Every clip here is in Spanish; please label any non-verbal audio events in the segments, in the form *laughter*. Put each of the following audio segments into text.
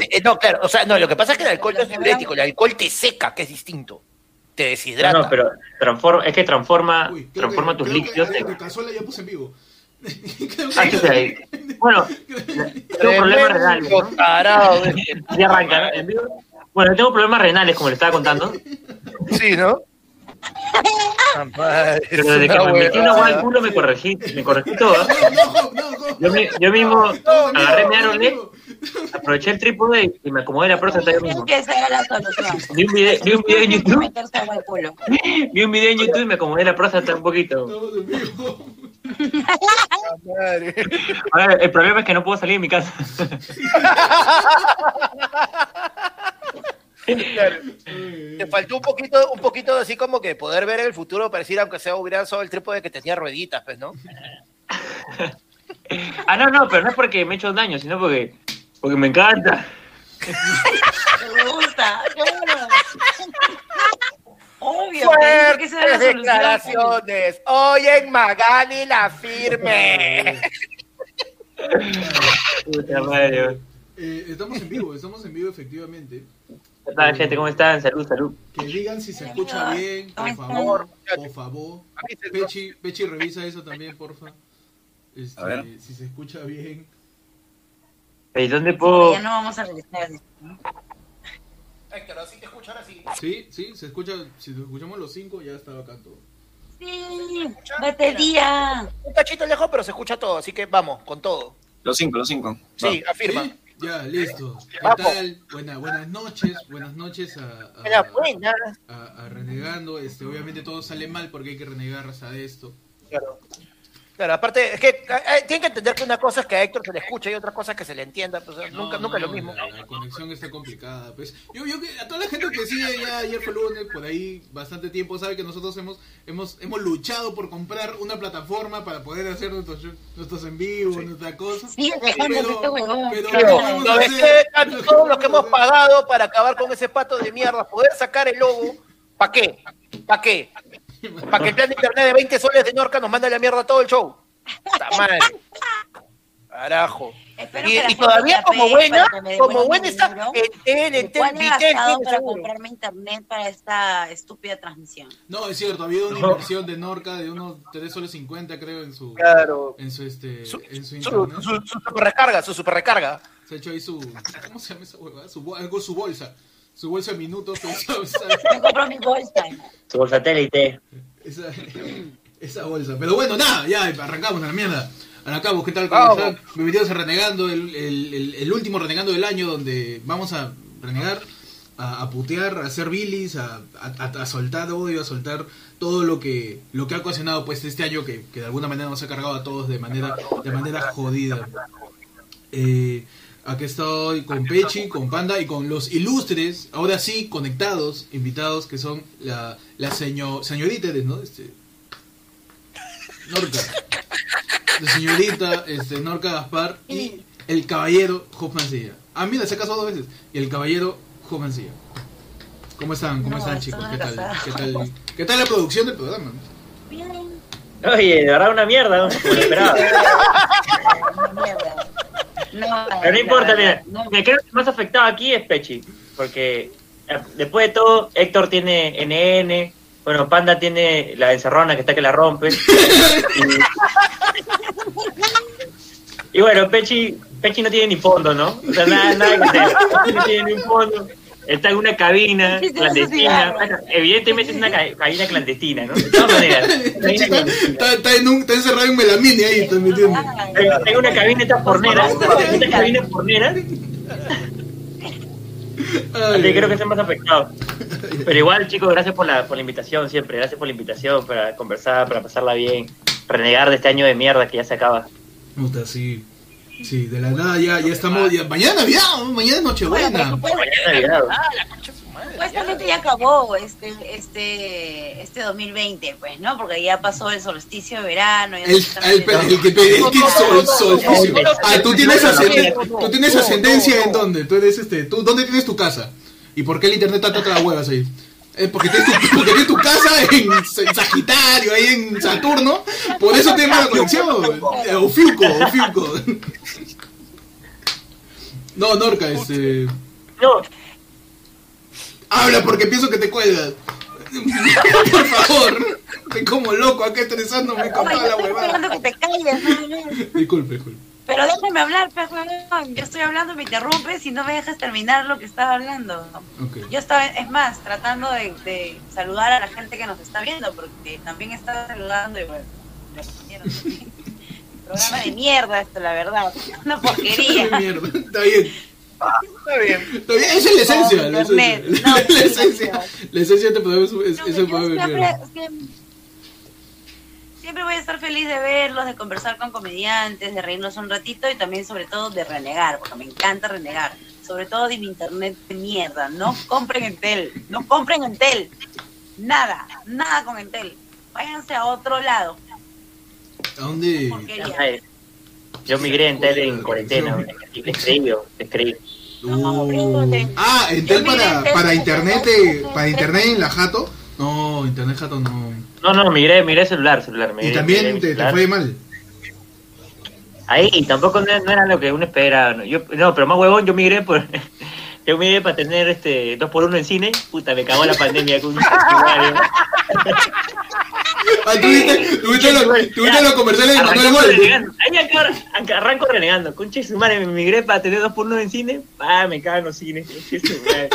eh, no, claro, o sea, no, lo que pasa es que el alcohol no es diurético, el alcohol te seca, que es distinto. Te deshidrata. No, no, pero transforma, es que transforma, Uy, creo transforma que, tus creo líquidos. Que, Cazuela ya puse en vivo. *laughs* Creo que- Ah, ¿qué tal ahí? *laughs* Bueno, tengo problemas renales. ¿no? Tarado, *laughs* Ya arranca, ¿no? En vivo. Bueno, tengo problemas renales, como le estaba contando. Sí, ¿no? Pero es desde que me metí una agua al culo me corregí, me corregí todo. ¿eh? Yo, mi- yo mismo agarré mi Aeronet. Aproveché el trípode y me acomodé la próstata que esa era la solución. Vi un video, vi un video en YouTube, vi un video en YouTube y me acomodé la próstata un poquito. Ahora, el problema es que no puedo salir de mi casa. Claro. Te faltó un poquito, un poquito así como que poder ver el futuro, pareciera aunque sea hubiera solo el trípode que tenía rueditas, pues, ¿no? Ah, no, no, pero no es porque me he hecho daño, sino porque, porque me encanta. Me gusta. Claro. Obvio. que Fuertes solución. declaraciones. Hoy en Magali la firme. Puta madre. Eh, estamos en vivo, estamos en vivo efectivamente. ¿Qué tal, gente? ¿Cómo están? Salud, salud. Que digan si se escucha bien, por ¿Cómo favor, por favor. Pechi, Pechi, revisa eso también, porfa. Este, A ver. Si se escucha bien. ¿Y dónde puedo...? Ya no vamos a regresar. Héctor, así te escucho ahora sí. Sí, sí, se escucha. Si escuchamos los cinco, ya estaba acá todo. Sí, batería. Un cachito lejos, pero se escucha todo, así que vamos, con todo. Los cinco, los cinco. Sí, afirma. ¿Sí? Ya, listo. ¿Qué Vamos. tal? Buena, buenas noches, buenas noches a, a- a- a Renegando. Este, obviamente todo sale mal porque hay que renegar hasta de esto. Claro. Claro, aparte, es que eh, eh, tienen que entender que una cosa es que a Héctor se le escuche y otra cosa es que se le entienda. Pues, No, nunca, nunca es lo no, mismo. La, la conexión está complicada. Pues yo, yo que a toda la gente que sigue ya ayer fue lunes, por ahí bastante tiempo, sabe que nosotros hemos hemos hemos luchado por comprar una plataforma para poder hacer nuestros nuestros en vivo. Sí, dejando este huevón. pero Pero, ¿qué vamos a ¿sabes hacer? qué? Tanto todo lo que hemos pagado para acabar con ese pato de mierda, poder sacar el logo, ¿para qué? ¿Para qué? *laughs* ¿Para que el plan de internet de 20 soles de Norca nos mande a la mierda todo el show? ¡Puta madre! Carajo. Y, y todavía como buena, como buena está en Tel, en Tel, ¿Cuánto he Vitel, para seguro. comprarme internet para esta estúpida transmisión? No, es cierto, había una inversión de Norca de unos 3 soles 50 creo en su Claro. en su este Su, en su su, internet. su- su super recarga, su super recarga. Se ha hecho ahí su ¿cómo se llama esa huevada? Su su bolsa. Su bolsa de minutos, *laughs* Me compro mi bolsa. Su satélite. esa, esa bolsa. Pero bueno, nada, ya arrancamos a la mierda. Arrancamos, ¿qué tal? ¿Cómo están? Bienvenidos a Renegando, el, el, el, el último Renegando del año donde vamos a renegar, a, a putear, a hacer bilis, a, a, a soltar odio, a soltar todo lo que lo que ha ocasionado pues este año que, que de alguna manera nos ha cargado a todos de manera de manera jodida. Eh, aquí estoy con Pechi, con Panda y con los ilustres, ahora sí, conectados, invitados, que son la, la señor, señorita, ¿no? Este, Norca. La señorita este, Norca Gaspar y el caballero Job Mancilla. Ah, mira, se ha casado dos veces. Y el caballero Job Mancilla. ¿Cómo están? ¿Cómo No, están, chicos? ¿Qué tal? ¿Qué tal? ¿Qué tal la producción del programa? Bien. Oye, de verdad una mierda, ¿no? Como esperaba. *laughs* No, Pero no importa, mira. no. Me creo que el más afectado aquí es Pechi. Porque eh, después de todo, Héctor tiene NN. Bueno, Panda tiene la encerrona que está que la rompe. Y, *laughs* y bueno, Pechi, Pechi no tiene ni fondo, ¿no? O sea, nada, nada que. Pechi no tiene ni un fondo. Está en una cabina clandestina. sí. Evidentemente es una ca- cabina clandestina, ¿no? De todas *laughs* maneras. Está, está, está en un, está encerrado en melamine ahí, está metiendo. Tengo tengo una cabina esta pornera, una cabina pornera, así que creo que es más afectado. *laughs* Pero igual, chicos, gracias por la, por la invitación siempre, gracias por la invitación para conversar, para pasarla bien, renegar de este año de mierda que ya se acaba. Puta, sí. Sí, de la nada ya, ya estamos. Ya, mañana Navidad, ¿no? mañana es Nochebuena. Ah, la. Supuestamente ya acabó este, este, este 2020, pues, ¿no? Porque ya pasó el solsticio de verano. Ya El, el, que te el que sol, sol, no, no, no, no, Ah, tú tienes, tú tienes ascendencia en dónde? Tú eres este, tú, ¿dónde tienes tu casa? ¿Y por qué el internet está atrás huevas ahí? Eh, porque, tienes tu, porque tienes tu casa en, en Sagitario, ahí en Saturno, por eso tienes mala conexión. Eh, Ofiuco, Ofiuco. No, Norca, este. No, Habla porque pienso que te cuelgas. Por favor. Estoy como loco acá estresándome con la huevada. Disculpe, disculpe. Pero déjame hablar, pues, huevón. Yo estoy hablando, me interrumpes y no me dejas terminar lo que estaba hablando. Ok. Yo estaba, es más, tratando de, de saludar a la gente que nos está viendo, porque también estaba saludando y bueno, me respondieron también. Programa de mierda esto, la verdad. Una porquería. Mierda, está bien. Está bien. Está bien, esa es la esencia. La esencia, la, No, la esencia, no. la esencia te podemos. Es, No, eso siempre, venir. siempre- siempre voy a estar feliz de verlos, de conversar con comediantes, de reírnos un ratito y también sobre todo de renegar, porque me encanta renegar. Sobre todo de mi internet de mierda. No *laughs* compren Entel, no compren Entel. Nada, nada con Entel. Váyanse a otro lado. ¿A dónde? Porquería. Yo migré en tele en cuarentena. Le escribí, yo, le escribí. No, Uh. Ah, Entel para, Entel para internet, eh, para internet en la jato. No, internet jato no. No, no, migré, migré celular, celular. Migré, Y también migré te, te celular. fue mal. Ahí tampoco no, no era lo que uno espera. no, Yo, no, pero más huevón, yo migré por. *laughs* Yo migré para tener este dos por uno en cine. Puta, me cagó la pandemia con un. Ah, *laughs* tuviste, tuviste, los, *laughs* tuviste los comerciales de Manuel renegando. Ahí acá- arranco renegando. Conche su madre, me migré para tener dos por uno en cine. Ah, me cagan los cines. Conche su madre.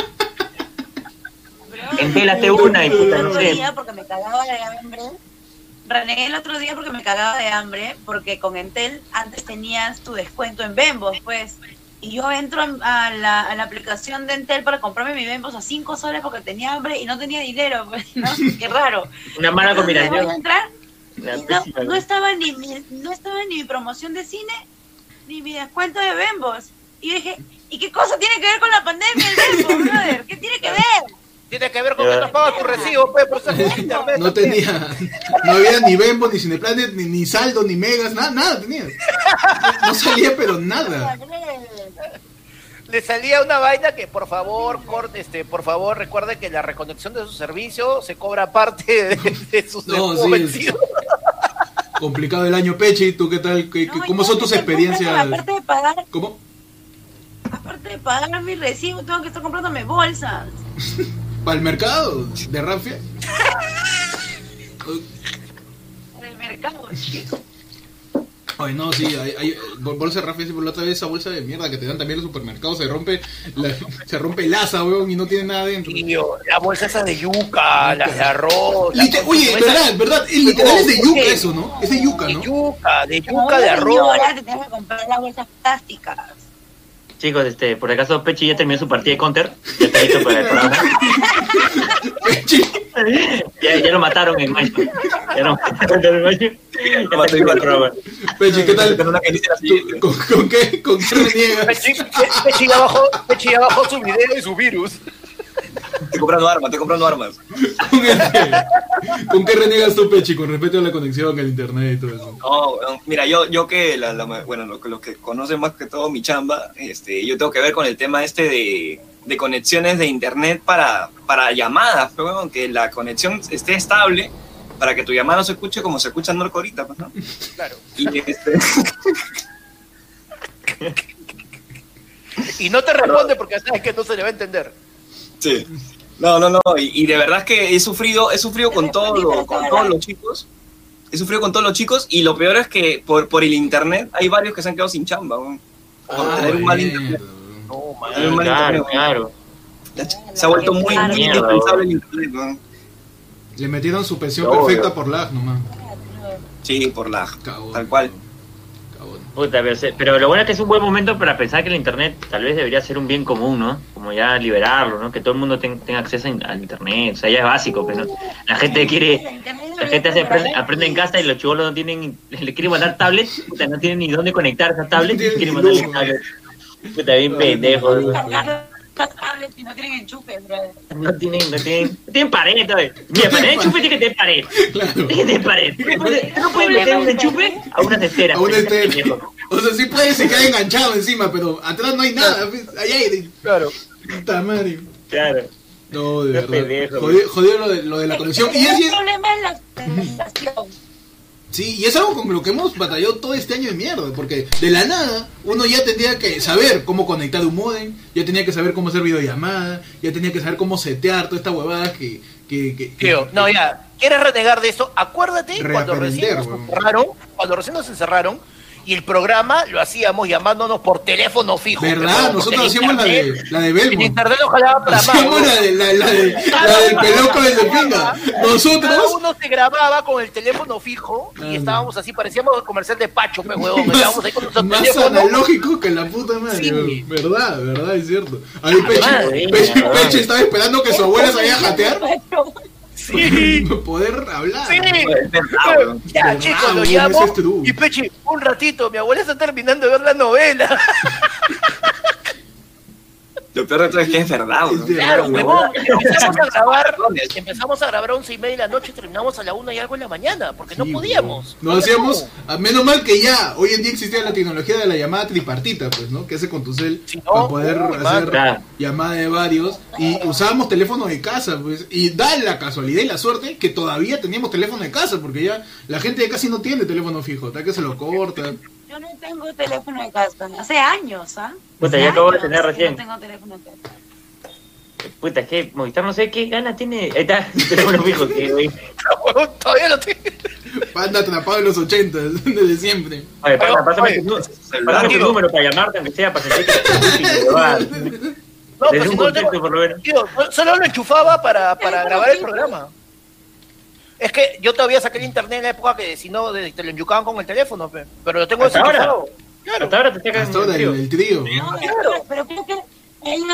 Entélaste una y puta, el no otro sé. día porque me cagaba de hambre. Renegué el otro día porque me cagaba de hambre, porque con Entel antes tenías tu descuento en Bembos, pues. Y yo entro a la, a la aplicación de Entel para comprarme mi Bembos a 5 soles porque tenía hambre y no tenía dinero, pues, ¿no? *laughs* Qué raro. Una mala Entonces, voy a combinación. entrar y no, no estaba ni mi, no estaba ni mi promoción de cine ni mi descuento de Bembos. Y dije, ¿y qué cosa tiene que ver con la pandemia el Bembos, brother? ¿Qué tiene que ver? Tiene que ver con que no pagas tu recibo, pues, por eso es internet. No tenía, no había ni Bembo, ni Cineplanet, ni, ni saldo, ni megas, nada, nada tenía. No salía, pero nada. Le salía una vaina que por favor, corte, este, por favor, recuerde que la reconexión de su servicio se cobra parte de, de sus No, sí, es-. Complicado el año, Pechi. ¿Tú qué tal? ¿Qué- qué- No, ¿Cómo son tus experiencias? Aparte de pagar, ¿Cómo? aparte de pagar mi recibo, tengo que estar comprándome bolsas. *laughs* ¿Para el mercado? ¿De Rafia? En el mercado, chico. Ay, no, sí, hay, hay bol- bolsa de Rafia, sí, por la otra vez esa bolsa de mierda que te dan también en los supermercados, se rompe, la- se rompe el asa, weón, y no tiene nada dentro. Tío, la bolsa esa de yuca, las de arroz. la- Lite- oye, esa- verdad, verdad, el literal es de ¿por yuca eso, ¿no? Es de yuca, De ¿no? yuca, de yuca de arroz. señora, te tienes que comprar las bolsas plásticas. Chicos, este, por acaso Pechi ya terminó su partida de counter. Ya está listo para el programa. Pechi, *laughs* Ya, ya lo mataron en mayo. Ya lo mataron en mayo. Ya listo para el programa. Pechi, ¿qué tal? ¿Con, con qué, con qué reniegas? Pechi, Pe- Pechi ya bajó, Pechi ya bajó su video y su virus. Estoy comprando armas, estoy comprando armas. ¿Con, este- ¿Con qué reniegas tú, Pechi, con respecto a la conexión, al internet y todo eso? No, no, mira, yo, yo que, la, la- bueno, los, los que conocen más que todo mi chamba, este, yo tengo que ver con el tema este de, de conexiones de internet para, para llamadas, pero bueno, que la conexión esté estable para que tu llamada no se escuche como se escucha en Norco ahorita, pues, ¿no? Claro. Y este, *laughs* Y no te responde porque sabes que no se le va a entender. Sí. No, no, no, y, y de verdad es que he sufrido, he sufrido con, todo lo- con todos los chicos, he sufrido con todos los chicos, y lo peor es que por, por el internet hay varios que se han quedado sin chamba, weón. por tener un mal internet. No, man. Un mal Claro, internet, claro. Se ha vuelto muy, muy Mierda, indispensable el internet, weón. Le metieron su pensión perfecta por lag nomás. Sí, por la, Cagón. tal cual. Puta, pero, se- pero lo bueno es que es un buen momento para pensar que el internet tal vez debería ser un bien común, ¿no? Como ya liberarlo, ¿no? Que todo el mundo ten- tenga acceso al internet, o sea, ya es básico, pero la gente quiere, la gente hace, aprende, aprende en casa y los chivolos no tienen, *laughs* le quieren mandar tablets, puta, no tienen ni dónde conectar esa tablet, No quieren tablets. Puta, bien. Cargando y no tienen enchufes, brother. No tienen, no tienen, no tienen pared todavía. Mira, para el enchufe tiene que tener pared. Claro. Tiene que tener pared. No no puedes meter un enchufe a unas esferas. A una pendejo. estera. O sea, sí puede, se queda enganchado encima, pero atrás no hay nada, pues, hay aire. Claro. Puta madre. Claro. No, de verdad. jodido lo, de, lo de la conexión. Y el es problema es la. Sí, y es algo con lo que hemos batallado todo este año de mierda, porque de la nada uno ya tenía que saber cómo conectar un modem, ya tenía que saber cómo hacer videollamada, ya tenía que saber cómo setear toda esta huevada que... que, que- no, ya. ¿Quieres renegar de eso? Acuérdate cuando recién nos encerraron, cuando recién nos encerraron, y el programa lo hacíamos llamándonos por teléfono fijo. ¿Verdad? Nosotros en hacíamos la de, internet- la de En Belmont. internet lo jalaba para más. Hacíamos la, de, la, la, de, *laughs* la del peloco de. Cada Nosotros... uno se grababa con el teléfono fijo y estábamos así, parecíamos el comercial de Pacho, pues, huevón. Estábamos ahí con nuestro Más teléfono. analógico que la puta madre, Sí. verdad, verdad, es cierto. Ahí. Peche estaba esperando que su abuela sabía jatear Sí. *laughs* poder hablar. Sí. Ya, chicos, lo llamo. es. Y Pechi, un ratito, mi abuela está terminando de ver la novela. *laughs* Lo peor de todo es que es verdad, Claro, weón. huevón. *laughs* Empezamos a grabar, empezamos a grabar a once y media de la noche y terminamos a la una y algo en la mañana, porque no podíamos. No hacíamos, a menos mal que ya, hoy en día existía la tecnología de la llamada tripartita, pues, ¿no? Que hace con tu cel no, para poder uy, hacer man. Llamada de varios. Y usábamos teléfono de casa, pues. Y da la casualidad y la suerte que todavía teníamos teléfono de casa, porque ya la gente ya casi no tiene teléfono fijo, hasta que se lo corta. Yo no tengo teléfono de casa. Hace años, ¿ah? Puta, Hace ya acabo de tener recién. No tengo teléfono de casa. Puta, es que Movistar no sé qué gana tiene. Ahí está, *laughs* teléfono fijo. Que, *laughs* Todavía lo tengo. Panda atrapado en los 80, desde siempre. pasa, pásame Oye, celular, pásame tu número para llamarte, aunque sea para sentir que. No, pues un si no lo tengo. contexto, por lo menos. Tío, solo lo enchufaba para, para grabar el programa. Es que yo todavía saqué el internet en la época que si no de- te lo enchucaban con el teléfono, pe. pero lo tengo ¿Hasta ahora? Claro. Hasta ahora te sacan Hasta ahora el, tío. el trío. No, Claro. pero creo que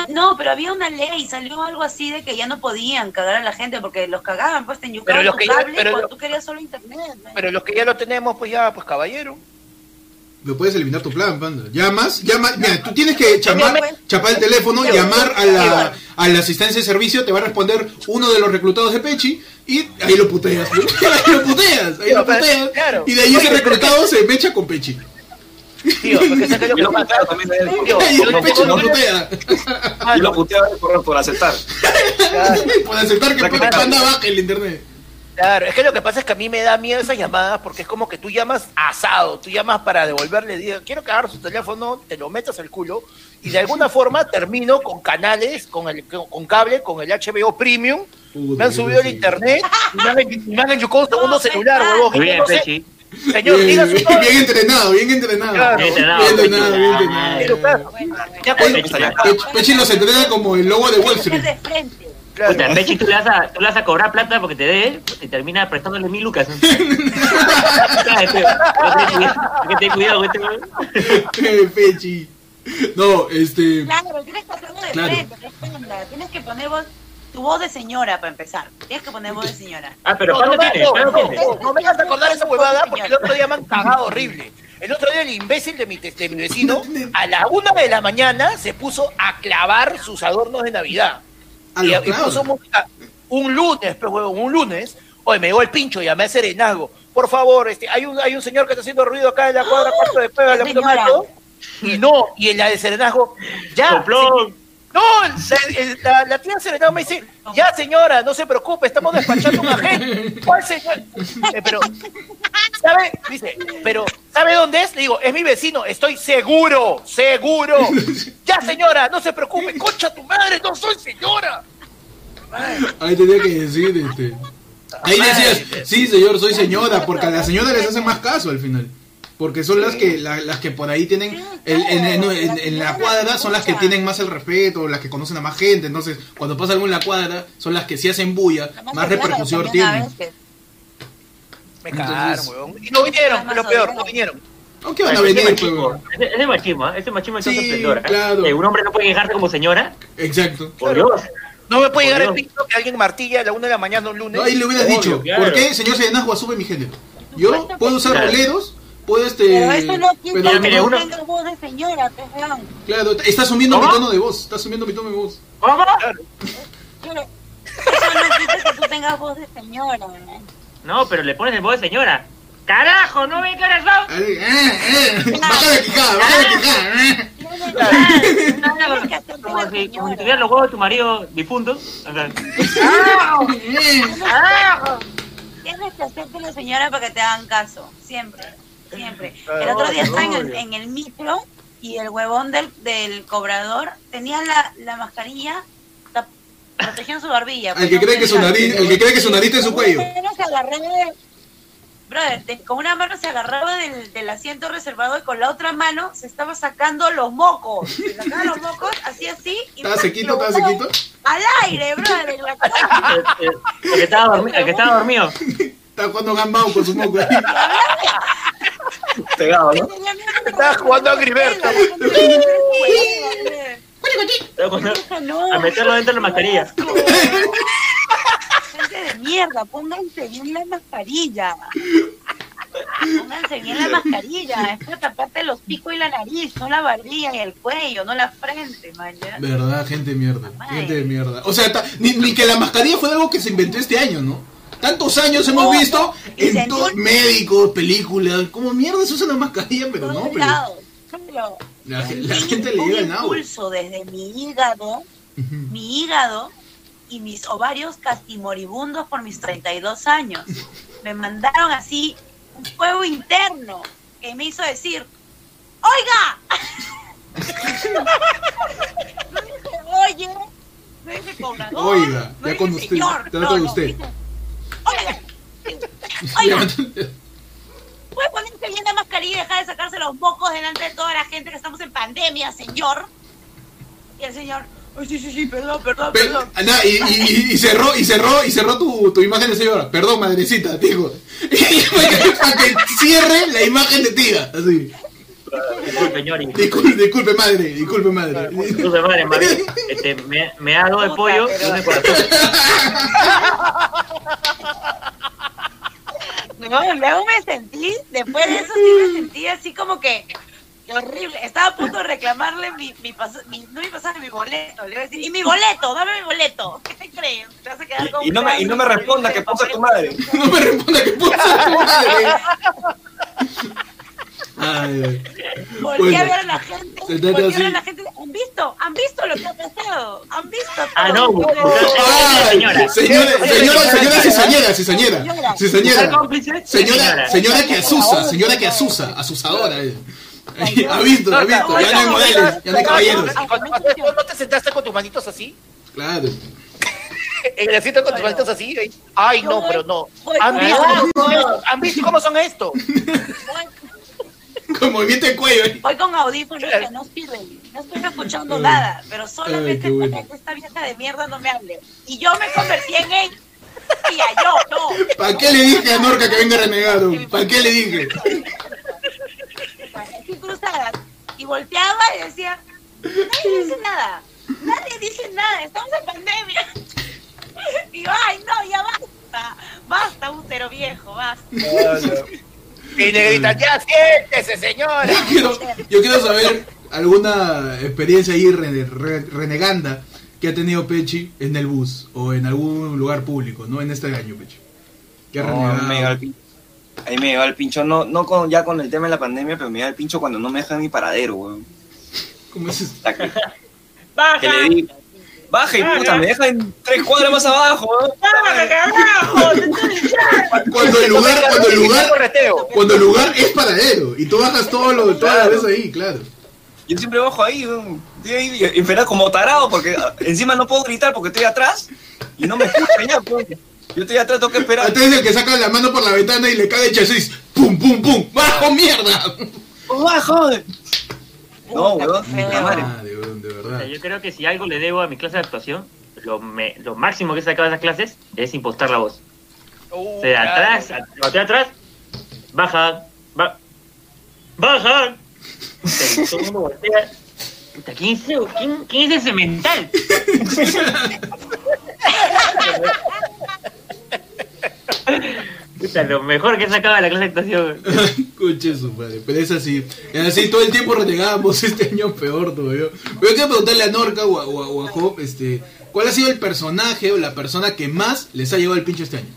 no, pero había una ley, salió algo así de que ya no podían cagar a la gente porque los cagaban, pues te Pero enyucaban los que ya- cable pero cuando lo- tú querías solo internet. ¿no? Pero los que ya lo tenemos, pues ya, pues caballero. Lo puedes eliminar tu plan, panda. Llamas, llamas, mira, tú tienes que chapar, Llámame. chapar el teléfono, llamar a la, a la asistencia de servicio, te va a responder uno de los reclutados de Pechi y ahí lo puteas. ¿no? *laughs* ahí lo puteas, ahí lo puteas. Y de ahí ese reclutado se mecha con Pechi. Tío, porque *laughs* Y lo pasa. puteaba también a él. Tío, Y yo el Pechi tengo- lo putea. Y lo puteaba por, por aceptar. Claro. *laughs* Por aceptar que. Panda baje el internet. Claro, es que lo que pasa es que a mí me da miedo esas llamadas porque es como que tú llamas asado, tú llamas para devolverle, digo, quiero cagar su teléfono, te lo metas al culo y de alguna forma termino con canales, con el con, cable, con el HBO Premium, me han subido el internet y me han, me han enchucado un segundo No, celular, huevón. bien, no sé, Pechi. señor, Bien, diga su bien, bien entrenado, bien entrenado. Claro. Bien entrenado, Bien entrenado, Pechi, los entrena como el logo de Wall que Street. ser de frente. Claro. Puta, Pechi, tú le, vas a, tú le vas a cobrar plata porque te dé y termina prestándole mil lucas. Hay que tener cuidado este weón. Eh, Pechi. No, este. Claro, tienes que hacerlo de Claro. frente. Tienes que poner voz, tu voz de señora para empezar. Tienes que poner voz de señora. Ah, pero No, ¿cuándo no, me- tienes? no, ¿Cuándo no, no, no me hagas acordar esa huevada porque el otro día me han cagado horrible. El otro día el imbécil de mi, de mi vecino a la una de la mañana se puso a clavar sus adornos de Navidad. Y, y puso música un lunes, pues huevón, un lunes. Oye, me llegó el pincho, llamé a Serenazgo. Por favor, este, hay un, hay un señor que está haciendo ruido acá en la cuadra cuarto de Señora. todo. Y no, y en la de Serenazgo, ya. No, la, el- la, la tía Serenazgo me dice, ya señora, no se preocupe, estamos despachando un agente. ¿Cuál señor? Eh, pero, ¿sabe? Dice, pero, ¿sabe dónde es? Le digo, es mi vecino, estoy seguro, seguro. *laughs* Ya señora, no se preocupe, concha tu madre, no soy señora. Ahí tenía que decir, este. Ahí decías, sí, señor, soy señora, porque a la señora les hace más caso al final. Porque son las que la- las que por ahí tienen, el- en, en- en- en la cuadra son las que tienen más el respeto, las que conocen a más gente. Entonces, cuando pasa algo en la cuadra, son las que si hacen bulla, más repercusión tienen. Me cagaron, weón. Y no vinieron, lo peor, no vinieron. Aunque van a venir, machismo, pues, ese- machismo, ¿eh? ese machismo Sí, esplendor, ¿eh? claro. Que un hombre no puede quejarse como señora, Exacto. por. Dios. No me puede llegar el pinto que alguien martilla a la una de la mañana un lunes. Ahí le hubieras dicho. ¿por qué, señor Serenazgo, asume mi género? Yo puedo usar boleros, puedo este... Pero eso no pero uno- tenga voz de señora, pues, weón. Claro, está asumiendo mi tono de voz, está asumiendo mi tono de voz. ¿Cómo? Pero eso no quita que tú tengas voz de señora, weón. No, pero le pones el voz de señora. ¡Carajo! ¿No son? Ahí, eh, eh, Baja la quijada, baja Como de si, como si señora. tuvieras los huevos de tu marido difunto. O sea, Tienes que hacerte la señora para que te hagan caso. Siempre, siempre. El otro día estaba en el, en el micro y el huevón del, del cobrador tenía la, la mascarilla protegiendo su barbilla. El que cree que su nariz, el que cree que su nariz está en su cuello. Con una mano se agarraba de- brother, de- con una mano se agarraba del, del asiento reservado y con la otra mano se estaba sacando los mocos. Se sacaba los mocos, así así. Y ¿Estaba sequito? ¿Estaba sequito? Al aire, brother, en la cara. El, el- el que estaba dormi- el que estaba dormido. Está jugando gambao con su moco ahí. Pegado, ¿no? Estaba jugando a Angry Birds. Estaba jugando- No, *laughs* A meterlo dentro de la mascarilla. *laughs* Gente de mierda, pónganse bien la mascarilla. Pónganse bien la mascarilla. Es para taparte los picos y la nariz, no la barbilla y el cuello, no la frente, man. Verdad, gente de mierda. Gente de mierda. O sea, ni, ni que la mascarilla fue algo que se inventó este año, ¿no? Tantos años hemos No, visto en todos médicos, películas, como mierda se usa la mascarilla, pero no, Todos pero lados. Pero la, la sentí gente le un impulso desde mi hígado, mi hígado y mis ovarios casi moribundos por mis 32 años. Me mandaron así un fuego interno que me hizo decir, ¡Oiga! *laughs* No dije, Oye, no dije cobrador, Oiga, no ya dije con usted, señor, no, no, usted. dije, Oiga, oiga, ¿Puede ponerse bien la mascarilla y dejar de sacarse los mocos delante de toda la gente que estamos en pandemia, señor? Y el señor, "Ay, sí, sí, sí, perdón, perdón, Pe- perdón. ah, nah, y, y- y cerró, y cerró, y cerró tu, tu imagen de señora. Perdón, madrecita, dijo. *laughs* para que cierre la imagen de tía. Así. Disculpe, señor. Disculpe, disculpe madre, disculpe madre. Disculpe, madre, madre. Este, me, me da algo de pollo y un de corazón. *laughs* No, luego me sentí, después de eso sí me sentí así como que horrible. Estaba a punto de reclamarle mi, mi, pas- mi- no mi pasaje, mi boleto. Le iba a decir, y mi boleto, dame mi boleto. ¿Qué te crees? Te vas a quedar con Y, y no me, y no me responda que puso tu madre. No me responda que puso tu madre. Ay. Volví Bueno. a ver a la gente, volví a ver a la gente. ¿Han visto? ¿Han visto lo que ha pasado? ¿Han visto? Ah, no, Ay, Señora. señora, señora, señora, cizañera, cizañera? Señora, señora que asusa, señora que asusa, asusadora. eh. *laughs* Ha visto, ha visto, ya no hay modelos, ya no hay caballeros. Y cuando pasó esto, ¿no te sentaste con tus manitos así? Claro. En *laughs* el asiento con tus manitos así. Ay, no, pero no. ¿Han visto, cómo son esto? ¿Han visto cómo son esto? Con movimiento de cuello. eh. Voy con audífonos que no sirven. No estoy escuchando nada, pero solamente bueno. esta vieja de mierda no me hable. Y yo me convertí en él. Tía, yo, no. ¿Para qué le dije a Norca que venga renegado? ¿Para qué le dije? Así cruzadas. Y volteaba y decía, nadie dice nada. Nadie dice nada. Estamos en pandemia. Y yo, ay, no, ya basta. Basta, útero viejo, basta. Y le gritan, ya siéntese, señora. Yo quiero, yo quiero saber alguna experiencia ahí rene- re- reneganda que ha tenido Pechi en el bus o en algún lugar público, ¿no? En este año, Pechi. Que No, a mí me llegó el. Ahí me llegó el pincho, no, no con, ya con el tema de la pandemia, pero me llega el pincho cuando no me dejan mi paradero, weón. ¿Cómo es eso? Hasta que, ¡Baja! *laughs* que le di, baja y puta, me dejan tres cuadras más abajo. *laughs* Cuando el lugar, cuando el lugar, cuando el lugar es paradero y tú bajas todo lo, toda la vez ahí, claro. Yo siempre bajo ahí, weón. Estoy ahí esperando como tarado, porque ah, encima no puedo gritar porque estoy atrás y no me escuchan ya, pues. Yo estoy atrás, tengo que esperar. Antes el que saca la mano por la ventana y le cae el chasis, pum, pum, pum, bajo mierda. ¡Bajo! No, weón. Ah, de, O verdad. sea, Yo creo que si algo le debo a mi clase de actuación, lo, me- lo máximo que he sacado de esas clases es impostar la voz. Uh, O sea, atrás, estoy atrás, baja, ba- baja. O sea, y todo el mundo voltea. ¿Quién es, ese- quién, quién es ese mental? Puta, lo mejor que de la clase de actuación. Escuche su madre, pero es así. Y así todo el tiempo renegábamos *laughs* este año peor todavía. Pero yo quiero preguntarle a Norca o a, o a- Job, este, ¿cuál ha sido el personaje o la persona que más les ha llevado el pincho este año?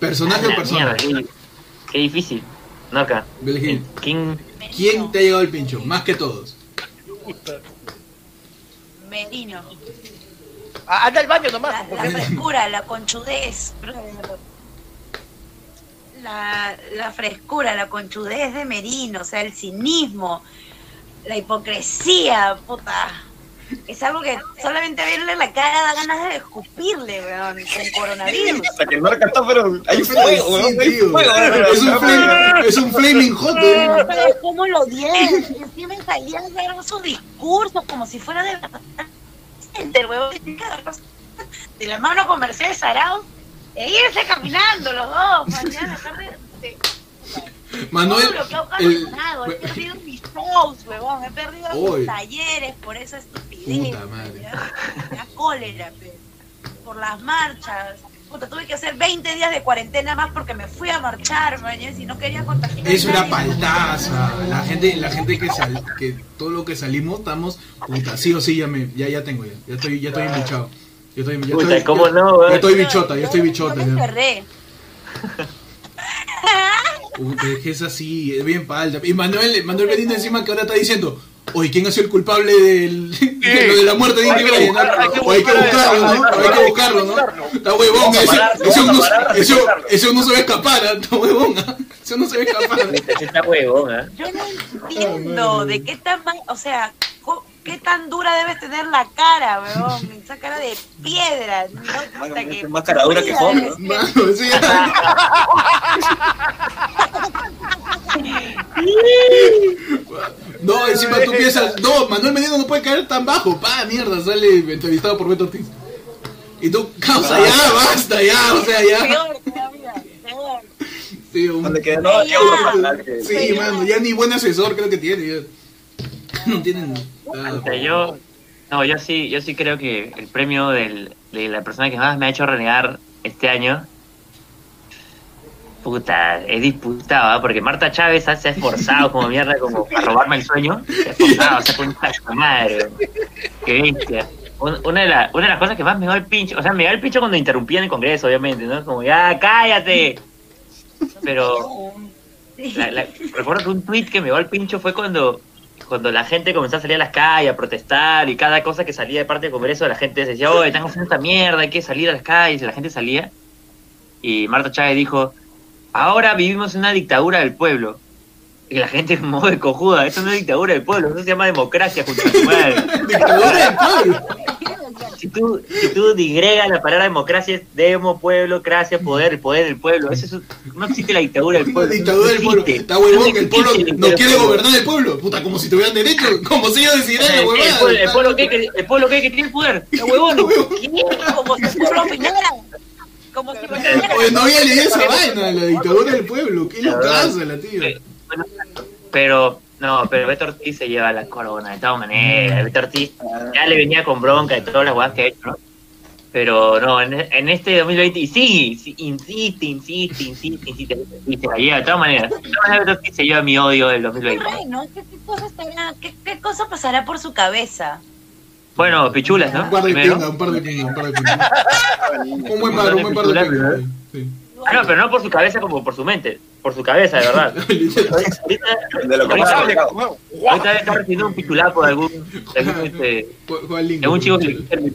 ¿Personaje o La persona? mierda, qué, qué difícil. No acá. Belgín. ¿Quién? ¿Quién te ha llevado el pincho? Más que todos. Merino. Ah, Anda al baño nomás. La, la frescura, la conchudez. la, la frescura, la conchudez de Merino, o sea, el cinismo, la hipocresía, puta. Es algo que solamente verle la cara da ganas de escupirle, weón, con coronavirus. *laughs* Hasta que el marca está, pero hay Pero fuego, sí, weón, hay tío. fuego. Es un flame- es un flaming hot. ¿eh? Pero cómo lo odié. Encima salía a dar sus discursos como si fuera de verdad. El huevón de la mano con Mercedes Arau e irse caminando los dos, mañana, tarde. Manuel, todo lo que ha el-. He perdido mis shows, huevón. He perdido mis talleres por esa estupidez. Puta madre. La cólera, pe. por las marchas. Puta, tuve que hacer 20 días de cuarentena más porque me fui a marchar, mañana, si no quería contagiar. a Es una paltaza. La gente, la gente que sal, que todo lo que salimos estamos, puta, sí o sí ya me, ya, ya tengo ya, ya estoy, ya estoy embichado. Ya estoy, ya Puta, estoy, ¿cómo ya- no? Ya estoy bichota, ya estoy Yo- bichota. Yo me ya. Es que es así, es bien palta. Y Manuel, Manuel Benito encima que ahora está diciendo, oye, ¿quién ha sido el culpable del, de lo de la muerte de Hay Inti que Brian? buscar- hay que O hay que buscar- buscarlo, ¿no? O hay que buscarlo, ¿no? Está huevón, ese, ese no, ese- no se va a escapar, ¿ah? está huevón, ¿ah? ese no se va a escapar. Está huevón, ¿eh? Yo no Ah, entiendo de qué tan mal, o sea, qué tan dura debes tener la cara, weón. *laughs* Esa cara de piedra. ¿no? Mano, Hasta es más cara dura que joven. Mano, sí, *laughs* No, encima tú piensas, no, Manuel Medina no puede caer tan bajo, pa, mierda, sale entrevistado por Beto Ortiz. Y tú, causa, ya, basta, ya, o sea, ya. Peor todavía, peor. Sí, un- Donde quede, no, que- sí, mano, ya ni buen asesor creo que tiene. ya. No tienen O sea, yo, no, yo sí, yo sí creo que el premio del, de la persona que más me ha hecho renegar este año, puta, es disputado, ¿ah? porque Marta Chávez se ha esforzado como mierda como para robarme el sueño, se ha esforzado, se ha madre, qué bestia. Un- Una de, la- una de las cosas que más me da el pincho, o sea, me da el pincho cuando interrumpía en el Congreso, obviamente, ¿no? Como, ya, cállate. Pero la- la- recuerdo que un tweet que me dio el pincho fue cuando, cuando la gente comenzó a salir a las calles a protestar y cada cosa que salía de parte del Congreso, la gente decía, oye, están haciendo esta mierda, hay que salir a las calles, y la gente salía. Y Marta Chávez dijo, ahora vivimos en una dictadura del pueblo. Y la gente de cojuda, esto no es dictadura del pueblo, eso se llama democracia junto. *laughs* Dictadura del pueblo. Si tú, si tú digregas la palabra democracia es demo, pueblo, cracia, poder, el poder del pueblo. Eso es no existe la dictadura del pueblo. dictadura del pueblo. Está huevón No que el pueblo no quiere gobernar el pueblo. Puta, como si tuvieran derecho. Como si ellos decidieran la El, huevada. el pueblo, que, el pueblo que, tiene el poder. *laughs* ¡Qué huevón! Como si *laughs* opinara. Como si. Oye, no había leído esa vaina, la dictadura del pueblo. Qué locaza la tía. Pero, no, pero Beto Ortiz se lleva la corona de todas maneras. Beto Ortiz ya le venía con bronca de todas las huevas que ha hecho, ¿no? Pero no, en, en este 2020, y sí, sí, insiste, insiste, insiste, insiste, y se la lleva de todas maneras. De todas maneras, Beto Ortiz se lleva mi odio del 2020. Ay, ¿no? ¿Qué, qué cosa estará, qué, qué cosa pasará por su cabeza? Bueno, pichulas, ¿no? Un par de pingas, un par de pingas, un par de pingas. *laughs* Un buen par, un buen par de pingas. Sí. Ah, no, pero no por su cabeza como por su mente, por su cabeza, de verdad. *laughs* Ahorita, De lo que ahorita- pasa, ahorita huevón. debe estar recibiendo un pichulapo de algún, de algún, este, de chico que le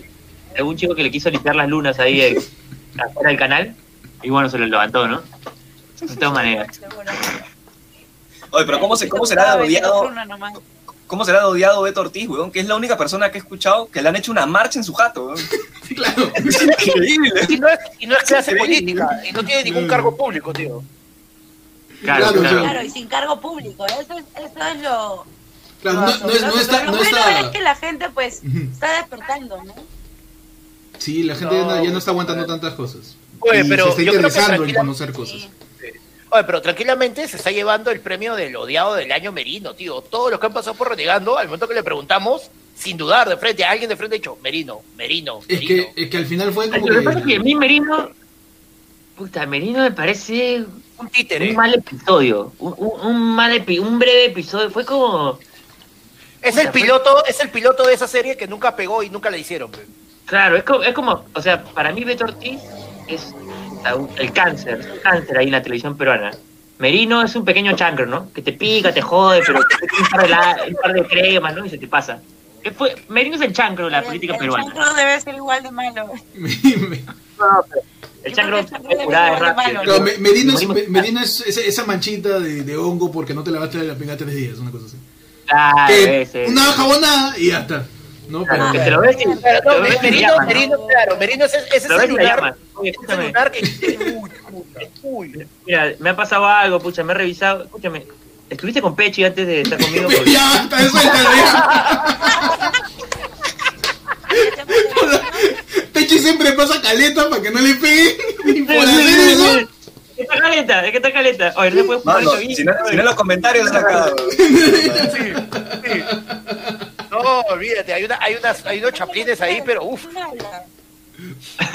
de chico que le quiso limpiar las lunas ahí en, afuera del canal y bueno, se lo levantó, ¿no? De todas maneras. Oye, pero ¿cómo, se, cómo será de odiado, cómo será de odiado Beto Ortiz, weón? Que es la única persona que he escuchado que le han hecho una marcha en su jato, weón. *laughs* Claro. Es increíble. Y no es, y no es clase política, y no tiene ningún cargo público, tío. Claro, Claro, claro. Claro, y sin cargo público. Eso es, eso es lo. Claro, lo no, no, es, no asombroso. está. Lo No bueno está... es que la gente, pues, está despertando, ¿no? Sí, la gente ya no- No. ya no está aguantando tantas cosas. Oye, y pero se está interesando en conocer cosas. Sí. Oye, pero tranquilamente se está llevando el premio del odiado del año Merino, tío. Todos los que han pasado por renegando, al momento que le preguntamos, sin dudar, de frente, a alguien de frente ha dicho, Merino, Merino, Es Merino. que, es que al final fue Ay, Lo que pasa es que a mí Merino, puta, Merino me parece Un títere. un mal episodio, un, un, un mal epi- un breve episodio, fue como, Es el piloto, es el piloto de esa serie que nunca pegó y nunca la hicieron. claro, es como, es como o sea, para mí Beto Ortiz es el cáncer, el cáncer ahí en la televisión peruana. Merino es un pequeño chancro, ¿no? Que te pica, te jode, pero te un par de, la- un par de cremas, ¿no? Y se te pasa. ¿Qué fue? Merino es el chancro de la El- política el peruana. chancro debe ser igual de malo. *laughs* No, pero, El chancro el es ser rápido. malo, Claro, me- Medina, es, Morimos- me- Medina es esa, esa manchita de, de hongo porque no te lavaste la pinga tres días, una cosa así. Claro, Que ese. una jabonada y ya está. ¿no? Claro, Pero- que te lo ves y no, Merino. Merino, claro, Merino es ese celular. Oye, ese celular que uy, uy. Mira, me ha pasado algo, pucha, me he revisado. Escúchame, ¿estuviste con Pechi antes de estar conmigo? *laughs* Ya basta, suéltalo *laughs* Pechi siempre pasa caleta para que no le peguen. Y *laughs* por hacer eso. Es que está caleta, es que está caleta. Oye, no se puede jugar Mano, eso bien. si no, si no en los comentarios acá. No, olvídate, hay, una, hay, unas, hay unos chaplines ahí, pero uff. *laughs* Ay,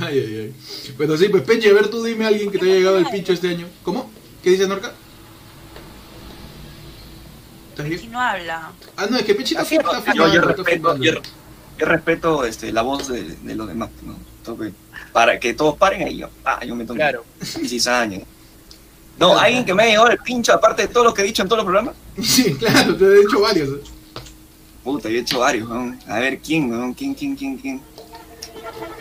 ay, ay. Pero sí, pues Pechi, a ver, tú dime a alguien que te haya llegado el pincho este año. ¿Cómo? ¿Qué dice Norca? ¿Estás Si bien? no habla. Ah, no, es que Pechi está, Así, está yo- fumando, Yo, yo está respeto, yo, yo respeto este, la voz de, de los demás, ¿no? Que- para que todos paren ahí, yo, ah, yo me tomo Claro. 16 años. No, alguien que me haya llegado el pincho, aparte de todo lo que he dicho en todos los programas. Sí, claro, te he dicho varios. ¿eh? Puta, yo he hecho varios, ¿no? A ver, ¿quién, weón? ¿Quién, quién, quién, quién?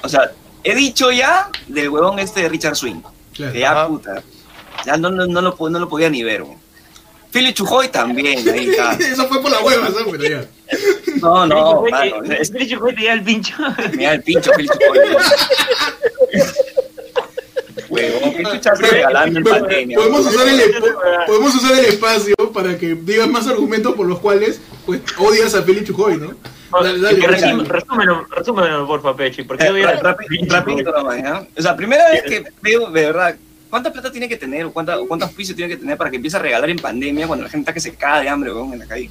O sea, he dicho ya del huevón este de Richard Swing. Claro. Que ya, Ajá. puta, ya no, no, no, lo, no lo podía ni ver, weón. Philly Chujoy también, ahí está. *laughs* Eso fue por la hueva, ¿sabes? Pero ya. No, no, es- Felipe Juguete te da el pincho. me da el pincho Philly Chujoy. Huevón, qué chucha regalando en pandemia. podemos, usar el, po- podemos usar el espacio para que digas más argumentos por los cuales pues, odias a Feli Chujoy, ¿no? Dale, dale, Que dale. resum- Resúmelo, resúmelo, porfa, Pechi. Porque Eh, nomás, ¿ya? O sea, primera vez que veo, de verdad, ¿cuánta plata tiene que tener o cuánta, o cuántos pisos tiene que tener para que empiece a regalar en pandemia cuando la gente está que se cae de hambre, weón, en la calle?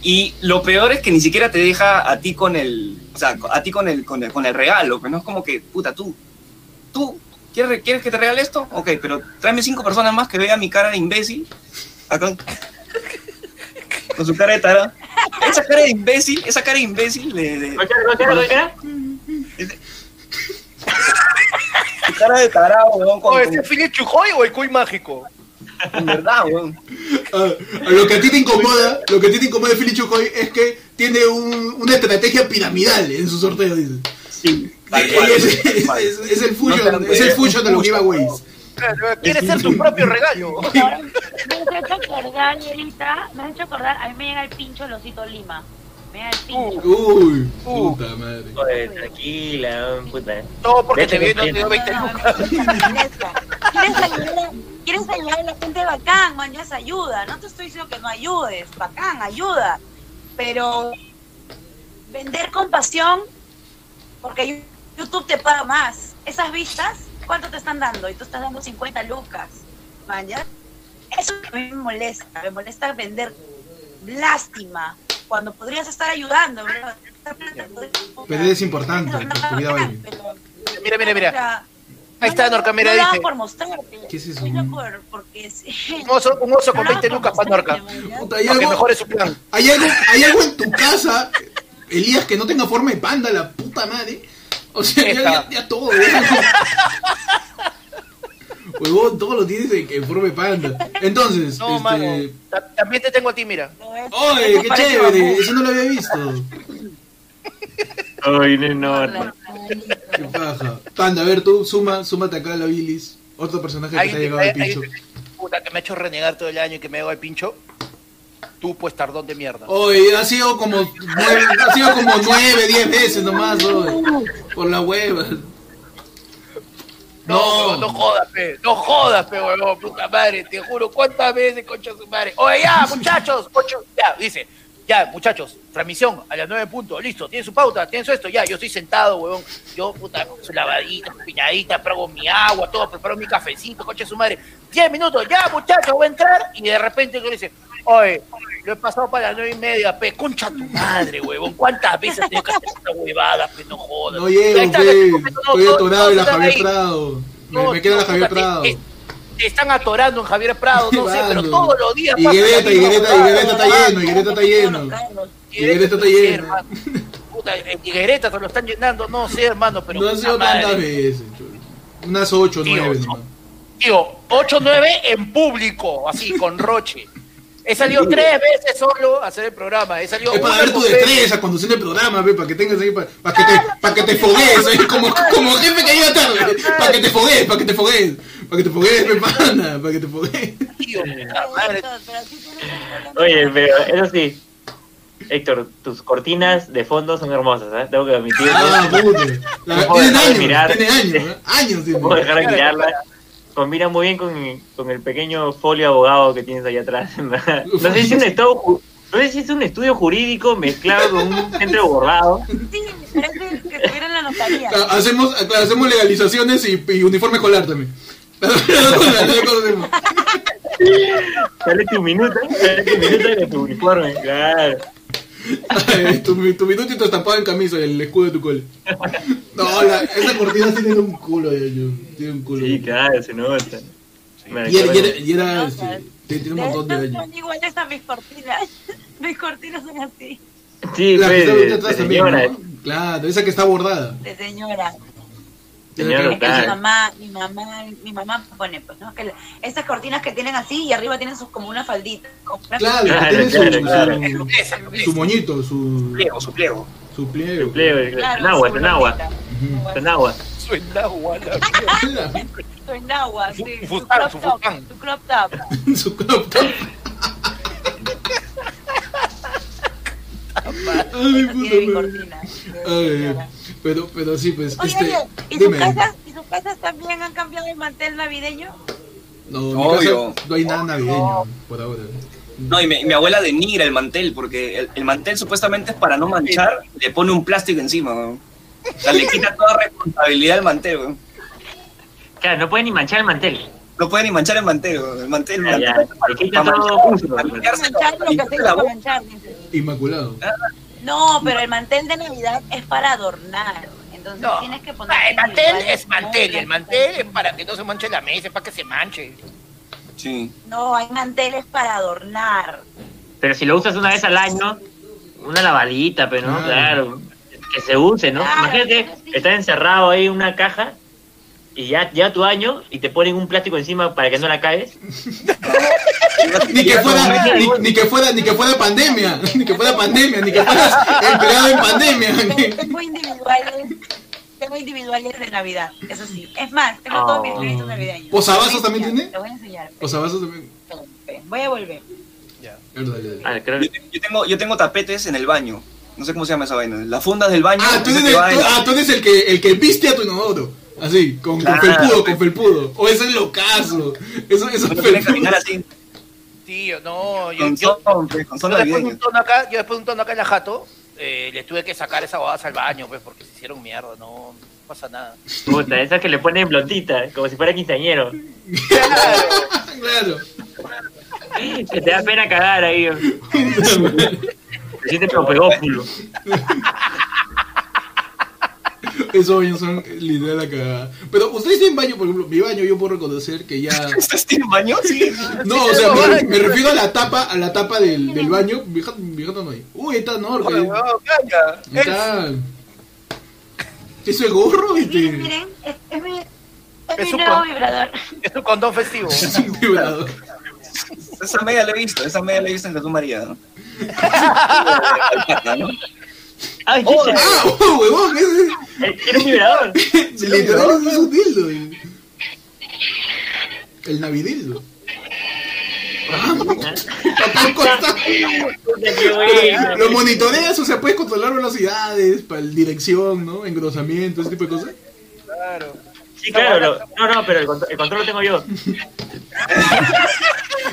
Y lo peor es que ni siquiera te deja a ti con el, o sea, a ti con el, con el, con el regalo, que no es como que, puta, tú, tú, ¿quieres, ¿quieres que te regale esto? Ok, pero tráeme cinco personas más que vean mi cara de imbécil, acá, con su cara de tara. Esa cara de imbécil, esa cara de imbécil de- de, ¿Cuál cara, cuál cara, de tarado, weón, con, ¿O con- ese Philip Chujoy o el cuy mágico? En verdad, weón. Ah, lo que a ti te incomoda, lo que a ti te incomoda de Feli Chujoy es que tiene un- una estrategia piramidal en su sorteo, dice. Sí. Eh, Es, es- es- es el fusion, es el fusion de los giveaways. Quiere ser su propio regalo. *laughs* Me has hecho acordar, me has hecho acordar, a mí me llega el pincho el osito Lima. Me llega el pincho. Uy, Uh. puta madre. Joder, tranquila, puta. No, porque te hecho, vio y no te dio no 20 lucas. ¿Quieres ayudar? ¿Quieres ayudar a la gente bacán? Man, ya se ayuda. No te estoy diciendo que no ayudes. Bacán, ayuda. Pero vender con pasión, porque YouTube te paga más. Esas vistas, ¿cuánto te están dando? Y tú estás dando 50 lucas. Man, ¿ya? Eso a mí me molesta. Me molesta vender lástima. Cuando podrías estar ayudando, bro. Pero es importante, tu vida vale. Mira, mira, mira. Mira. Ahí está, Norca, mira, no dice. por mostrarte. ¿Qué es eso? Sino por, porque sí. Un oso, un oso con No lo 20 hago lucas para Norca. mostrarte, man, Puta, hay Para que algo, mejore su plan. hay algo, hay algo en tu casa, Elías, que no tenga forma de panda, la puta madre. O sea, ya, ya, ya todo. *laughs* Huevón, todo lo tienes en, en forma de panda. Entonces, No, este. mano. Ta- También te tengo a ti, mira. ¿no? Es- ¡Oye, qué chévere! bambú. Eso no lo había visto. Ay, no, no. Qué paja. Panda, a ver tú, suma, súmate acá a la bilis. Otro personaje que te ha llegado al pincho. Puta, que me ha hecho renegar todo el año y que me hago el pincho. Tú, pues, tardón de mierda. Oye, ha sido como nueve, ha sido como nueve, diez veces nomás, oye. Por la hueva. No, No. jodas, pe. No jodas, pe, huevón, puta madre. Te juro, ¿cuántas veces, concha su madre? Oye, ya, *laughs* muchachos, ocho, ya, dice. Ya, muchachos, transmisión a las nueve puntos, listo, tiene su pauta, tiene su esto, ya, yo estoy sentado, huevón, yo, puta, su lavadita, su piñadita, mi agua, todo, preparo mi cafecito, concha su madre, diez minutos, ya, muchachos, voy a entrar, y de repente que dice, oye, lo he pasado para las nueve y media, pe, concha tu madre, huevón, ¿cuántas veces tengo que hacer esta huevada, pe, no jodas. No llego, está, pe. Estoy atorado en la Javier. Prado. Me, No, me queda la Javier Prado. te- están atorando en Javier Prado, no sé, pero todos los días. Y Higuereta, huevada, Higuereta está lleno, Higuereta está lleno. Higuereta está no sé, lleno. Puta, en Higuereta te lo están llenando, no sé, hermano, pero. No ha puta sido tantas veces, chulo. Unas ocho, nueve nomás. Tío, 8-9 en público, así, con Roche. He salido tres veces solo a hacer el programa. He salido Es para ver tu destreza cuando haciendo el programa, ve, para que tengas ahí, para, para que te, para que te fogues, ahí, como, como jefe que llega tarde, para que te fogues, para que te fogues, para que te fogues, ve, pana, para que te fogues. Oye, pero eso sí. Héctor, tus cortinas de fondo son hermosas, ¿eh? Tengo que admitirlo. Ah, tienen años, mirar. tiene años, ¿eh? años puedo dejar de mirarla. Combina muy bien con, con el pequeño folio abogado que tienes ahí atrás. No sé si es un estudio, ju- no sé si es un estudio jurídico mezclado con un centro de bordado. Sí, parece que estuviera en la notaría. Hacemos, claro, hacemos legalizaciones y, y uniforme escolar también. *laughs* Sale tu minuto, sale tu minuto con tu uniforme, claro. Ay, tu, tu tu estampado en camisa, el escudo de tu cole. No, la, esa cortina sí tiene un culo, eh, yo, tiene un culo. Sí, claro, se nota. Y era, y era, y era, No, este, pues, tiene tiene un montón de son iguales a mis cortinas. *laughs* Mis cortinas son así, Sí, La que pues, está de- atrás de también, señora. ¿no? Claro, esa que está bordada. de señora. Claro. mi mamá, mi mamá, mi mamá pone, pues, ¿no? Que la- esas cortinas que tienen así y arriba tienen sus, como una faldita. como una Claro, que Claro, su, claro, su, es, es es. su moñito, su, Pliego, su pliego. su pliego. Claro, su Tenagua, lomita. Ujú. Tenagua. Suena guala. Su enagua, *laughs* sí. Su Su crop su top. Su crop top. *laughs* su crop top. *laughs* Ay, Así puta de mi madre. cortina. Ay, señora. Pero, pero sí, pues, Oye, este, oye, ¿y sus dime. casas, ¿y sus casas también han cambiado el mantel navideño? No, Obvio. casa no hay nada navideño por ahora. No, y mi, mi abuela denigra el mantel, porque el, el mantel supuestamente es para no manchar, le pone un plástico encima, weón. O sea, le quita toda responsabilidad al mantel, weón. Claro, no puede ni manchar el mantel. No puede ni manchar el mantel. El mantel, el Ya, mantel ya, le quita para todo manchar, para Manchar lo para que para boca. manchar. Inmaculado. No, pero el mantel de Navidad es para adornar. Entonces No. tienes que poner. Ah, el mantel es mantel el mantel es para que no se manche la mesa, es para que se manche. Sí. No, hay manteles para adornar. Pero si lo usas una vez al año, una lavadita, pero no, Ah. claro. Que se use, ¿no? Claro, Imagínate, sí. estás encerrado ahí en una caja y ya llega tu año y te ponen un plástico encima para que no la caes. *laughs* Ni que fuera, ni, ni que fuera, ni que fuera pandemia, *laughs* ni que fuera pandemia, ni que fueras empleado en pandemia. Tengo- individuales. Tengo individuales de Navidad, eso sí. Es más, tengo todos mis Oh. créditos navideños. ¿Posavasos también tiene? Te voy a enseñar. O sea, vas a también. Voy a volver. Dale, dale. Ah, Yo, yo tengo, yo tengo tapetes en el baño. No sé cómo se llama esa vaina. Las fundas del baño. Ah, tú eres el, tú- ah, tú eres el que, el que viste a tu inodoro. Así, con, con Claro. felpudo, con felpudo. O ese es lo caso. Eso, eso caminar felpudo. así, Tío, no, yo, con yo, son, con son yo después de un tono acá, yo después de un tono acá en la jato, eh, les tuve que sacar esa bobadas al baño, pues, porque se hicieron mierda, no, no pasa nada. Puta, esas que le ponen blondita, como si fuera quinceañero. claro. Que *laughs* te da pena cagar ahí. *laughs* Te sientes propegóculo. *laughs* Esos baños son literal la cagada. Pero ustedes tienen baño, por ejemplo, mi baño yo puedo reconocer que ya... ¿Estás en baño? Sí. No, o sea, me, me refiero a la tapa, a la tapa del, del baño. Mi jato no hay. Uy, está calla. Está... ¿Eso es gorro? Miren, Este... miren, es, es mi, es Es mi un nuevo con- vibrador. Es tu condón festivo. Es un vibrador. Esa media la he visto, esa media la he visto en Jesús María, ¿no? Ay, Oh, ¡Ah, oh, huevón! Ese, ¿Tiene un vibrador? Si *laughs* literal es un dildo. El, navidildo. *laughs* Bueno. *laughs* Lo monitoreas, o sea, puedes controlar velocidades, para dirección, ¿no? Engrosamiento, ese tipo de cosas. Claro. Sí, claro. lo- no, no, pero el, contro- el control lo tengo yo.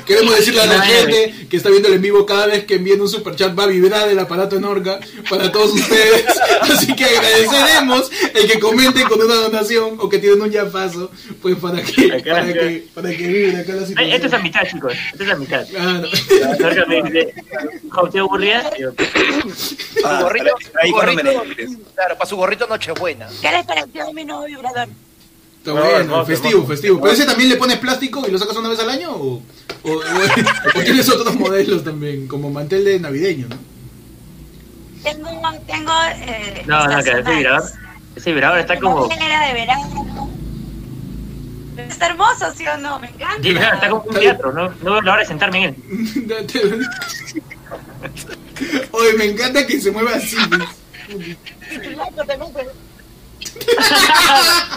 Queremos decirle a la gente que está viendo el en vivo cada vez que envíen un superchat va a vibrar el aparato en Orca para todos ustedes. *laughs* Así que agradeceremos el que comenten con una donación o que tienen un ya paso, pues para que, Acá, para acá. que, para que vibre acá la Ay, situación. Esto es amistad, chicos. Esto es amistad. Claro. Norca me dice, "Jo, ¿te aburría? Y yo, Su Ah, gorrito, ahí su cuando me gorrito, claro, para su gorrito Nochebuena. ¿Qué les pareció mi nuevo vibrador? Está No, bueno, hermoso, festivo, hermoso. festivo. ¿Pero ese también le pones plástico y lo sacas una vez al año? ¿O, o, o- *laughs* o tienes otros modelos también, como mantel de navideño, no? Tengo, tengo. Eh, No, no, que ese vibrador. Ese vibrador está como. Era de verano. Está hermoso, ¿sí o no? Me encanta. Sí, claro, está como un teatro, no, no veo la hora de sentarme en él. *laughs* Oye, me encanta que se mueva así. *laughs*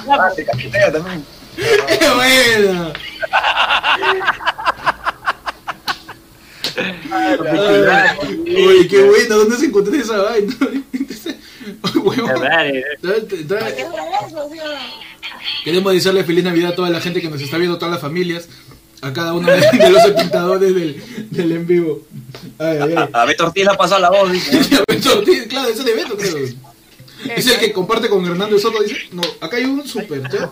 Ah, te cachetea también. ¡Qué bueno, ¿dónde se encontró esa vaina? Huevón. Dale, Está- está- ¿Qué es eso? Queremos desearle feliz Navidad a toda la gente que nos está viendo, todas las familias, a cada uno de, los espectadores del, del en vivo. Ay, ay. A Beto Ortiz le ha pasado la voz, dice. ¿no? *laughs* Beto, sí, claro, ese de Beto, creo. Es el que comparte con Hernando Soto. Dice, no, acá hay un super chat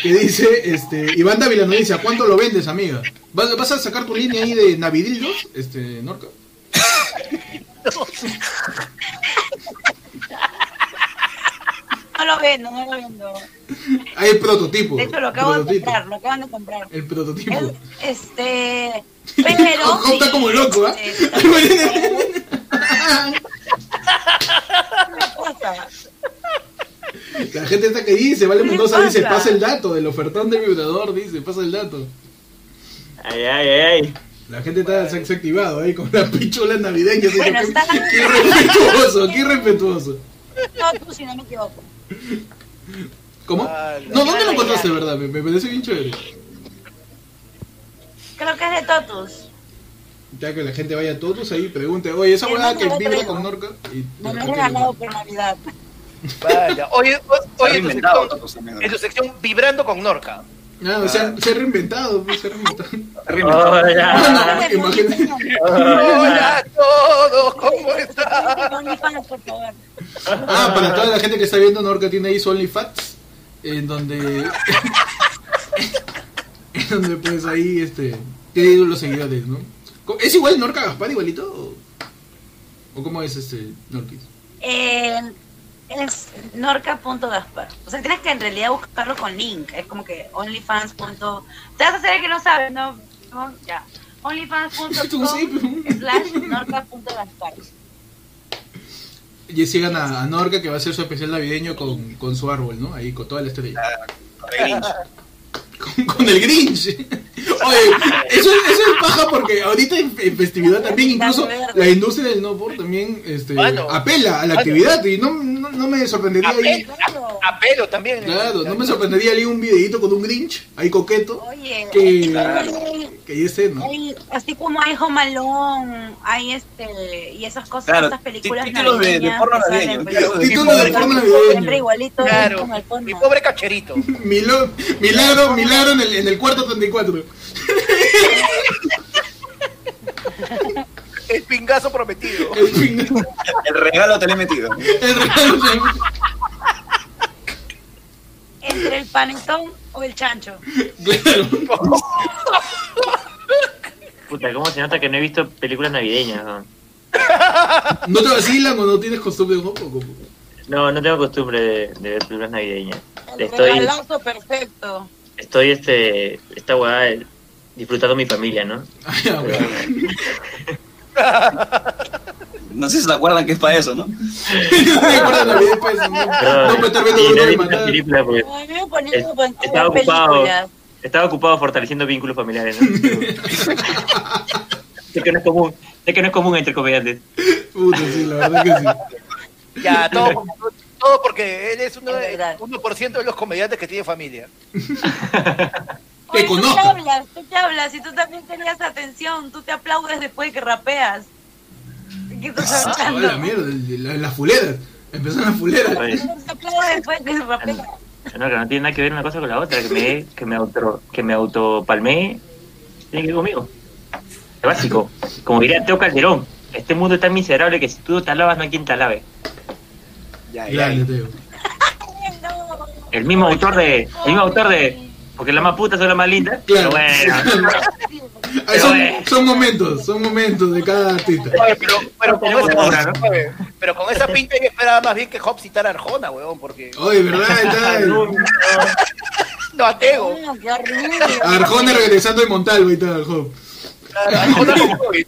que dice, este, Iván Dávila nos dice, ¿a cuánto lo vendes, amiga? ¿Vas, vas a sacar tu línea ahí de Navidillos, este, Norca? No lo vendo, no lo vendo. Hay el prototipo. De hecho, lo acabo de comprar, lo acaban de comprar. El prototipo. El- este. *laughs* Pero. Está como loco, ¿ah? este, *laughs* *laughs* una cosa. La gente está que dice, Vale ¿Qué le Mendoza dice, pasa? el dato del ofertón del vibrador, dice, pasa el dato. ay, ay, ay, ay. La gente está se, se ha activado ahí con las pichulas navideñas. Bueno, está- qué irrespetuoso, qué irrespetuoso. No, tú, si no me equivoco. ¿Cómo? Ah, No, ¿dónde lo encontraste, verdad? Me, me parece bien chévere. Creo que es de Totus. Ya que la gente vaya a todos ahí y pregunte, oye, esa no, que no, no, vibra no. con Norca. Y Me la he regalado por Navidad. Vaya. Oye, oye, en tu sección- Toto, también. en tu sección Vibrando con Norca. Ah, se, ha, se ha reinventado, pues, se ha reinventado. Se ha reinventado. Hola. No, imagínate. Hola a todos, ¿cómo están? OnlyFans, por favor. Ah, para toda la gente que está viendo, Norca tiene ahí su OnlyFans, en donde... en donde pues ahí, este, tiene los seguidores, ¿no? ¿Es igual Norca Gaspar igualito? ¿O, o cómo es este Norquis? Eh, es norca.gaspar. O sea, tienes que en realidad buscarlo con link. Es como que onlyfans. Te vas a hacer el que no sabes, ¿no? No, Ya. Onlyfans.com slash norca.gaspar. Y sigan a, a Norca que va a hacer su especial navideño con, con su árbol, ¿no? Ahí con toda la estrella. Grinch. Con, con el Grinch. Oye, eso, eso es paja porque ahorita en, en festividad también incluso la industria del snowboard también este, Bueno. apela a la actividad y no, no, no me sorprendería ahí. Apelo, apelo también. Claro, no me sorprendería ahí un videito con un Grinch ahí coqueto Oye, que, hay- que ahí esté, ¿no? hay- así como hay Home Alone, hay este, y esas cosas, Claro, esas películas tí- títulos de- de porno navideño, títulos de porno Siempre navideño. igualito Claro, como el porno. mi pobre cacherito. *laughs* Milo- milagro, en el, en el cuarto 34. El pingazo prometido. El regalo te lo he metido. el regalo de- Entre el panetón o el chancho. Claro. Puta, ¿cómo se nota que no he visto películas navideñas? No, ¿No te vacilan o no tienes costumbre de no, no tengo costumbre de, de ver películas navideñas. El Estoy, regalazo perfecto. Estoy este, esta weá disfrutando mi familia, ¿no? *laughs* Ah. No sé si se acuerdan que es para eso, ¿no? *laughs* Me pues, no, me estaba ocupado. estaba ocupado fortaleciendo vínculos familiares, ¿no? *laughs* sé que no es común, sé que no es común entre comediantes. Puta, sí, la verdad que sí. Ya, todo, todo porque él es uno Es de, verdad. 1% de los comediantes que tiene familia. *laughs* Te Oye, tú conozco. te hablas, tú te hablas, y tú también tenías atención, tú te aplaudes después de que rapeas. ¿De ¿Qué estás Ah, hablando? la mierda, la- las fuleras. Empezaron las fuleras. Te aplaudes después de que rapeas. no, que no tiene nada que ver una cosa con la otra, que me, que me auto, que me autopalmé, tiene que ver conmigo. Es básico. Como diría Teo Calderón, este mundo es tan miserable que si tú no te alabas no hay quien te alabe. Ya. Grande, Teo. *laughs* El mismo autor de, el mismo autor de, porque la más puta *laughs* son las más lindas. Claro. Pero bueno, Ay, son, son momentos, son momentos de cada artista. Oye, pero, pero, con esa, ahora, ¿no? oye, pero con esa pinta yo esperaba más bien que Hop citara a Arjona, weón, porque Oye, ¿verdad? *laughs* Está el- no atego. Arjona regresando de Montalvo y tal, Job. Arjona con COVID.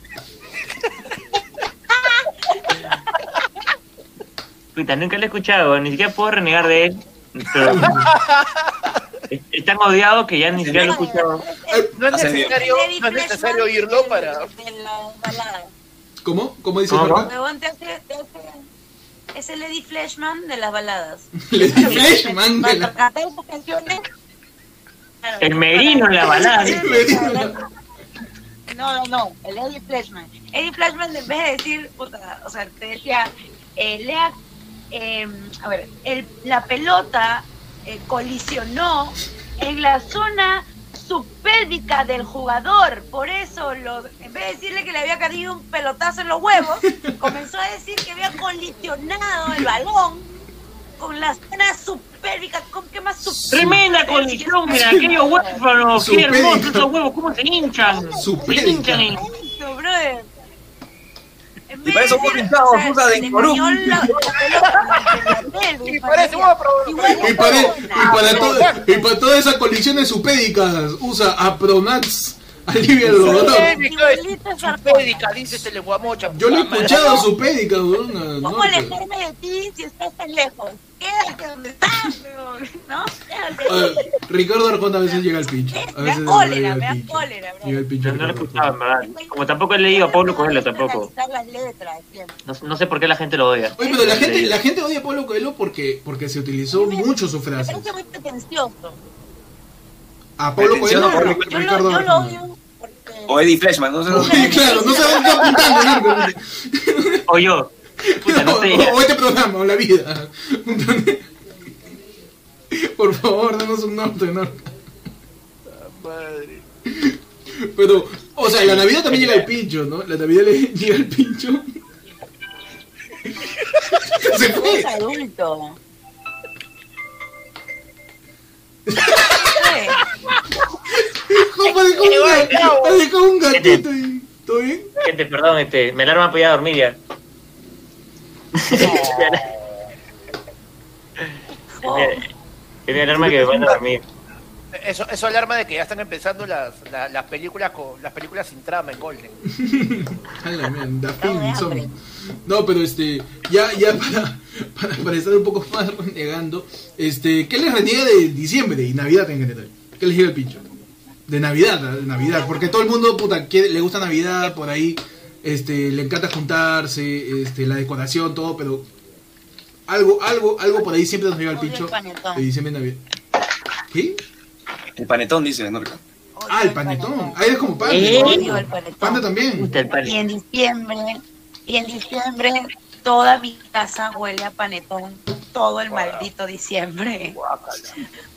Puta, nunca lo he escuchado, ni siquiera puedo renegar de él. Pero, Es, tan odiado que ya ni siquiera lo he escuchado. No es necesario, no es necesario oírlo para. ¿Cómo? ¿Cómo dice ¿Cómo? Norca? Huevón te hace, te hace- Es el Eddie Fleshman de las baladas. Lady Fleshman de la... Para cantar esas canciones. Claro, El merino en la balada. No, no, no, el Eddie Fleshman. Eddie Fleshman, en vez de decir, puta, o sea, te decía, eh, lea, eh, a ver, el, la pelota eh, colisionó en la zona subpélvica del jugador. Por eso, lo, en vez de decirle que le había caído un pelotazo en los huevos, *laughs* comenzó a decir que había colisionado el balón con la zona subpélvica. ¿Con qué más subpélvica? Tremenda colisión, mira, aquellos huérfanos, qué hermosos esos huevos, cómo se hinchan. Se hinchan brother. Y vez para eso de vos decir, pintabas, o sea, usa de pelvis, *laughs* Y igual Y para, no, y para, todo- y para todas esas colisiones supédicas usa Apronax alivia el dolor. Supédica, dice este lenguamocha. Yo lo he escuchado supédica, weón. ¿Cómo alejarme de ti si estás tan lejos? Quédate donde estás, weón, ¿no? Quédate. Ricardo Arjona a veces llega al pincho. A Me veces da cólera, me da cólera, bro. Llega al pincho. No, no lo Arjona. verdad. Como tampoco he leído a Pablo Coelho tampoco. No, no sé por qué la gente lo odia. Oye, pero la gente, la gente odia a Pablo Coelho porque, porque se utilizó mucho su Me frase. parece muy pretencioso. A Pablo Coelho, Ricardo lo, yo lo Arjona. O Eddie Fleshman, no sé. Oye, claro, no sabes qué apuntando, Narco. O yo. Puta, no *laughs* sé. O, o este programa, o la vida. *laughs* Por favor, danos un norte, Norca. Madre. Pero, o sea, la Navidad también llega al pincho, ¿no? La Navidad le *laughs* llega al pincho. Se fue. Es adulto. Jopa, dejó un, dejado un gatito. ¿Todo bien? Gente, perdón, este, me alarma para ir a dormir ya. *laughs* Que mi alarma que me van a dormir. Eso, eso alarma de que ya están empezando las, la- las películas con las películas sin trama en Golden. *laughs* A la mierda, Estamos de fin, son. No, pero este, ya, ya *laughs* para, para, para estar un poco más renegando, este, ¿qué les reniega de diciembre y Navidad en general? ¿Qué les llega el pincho? De Navidad, de Navidad, porque todo el mundo, puta, quiere- le gusta Navidad, por ahí, este, le encanta juntarse, este, la decoración, todo, pero algo, algo, algo por ahí siempre nos llega el pincho de diciembre y Navidad. ¿Qué? El panetón, dice Norca. Ah, el panetón. Ah, eres como panda. ¿Eh? ¿no? Odio el panetón. Panda también. Y pan. en diciembre, y en diciembre toda mi casa huele a panetón todo el maldito diciembre.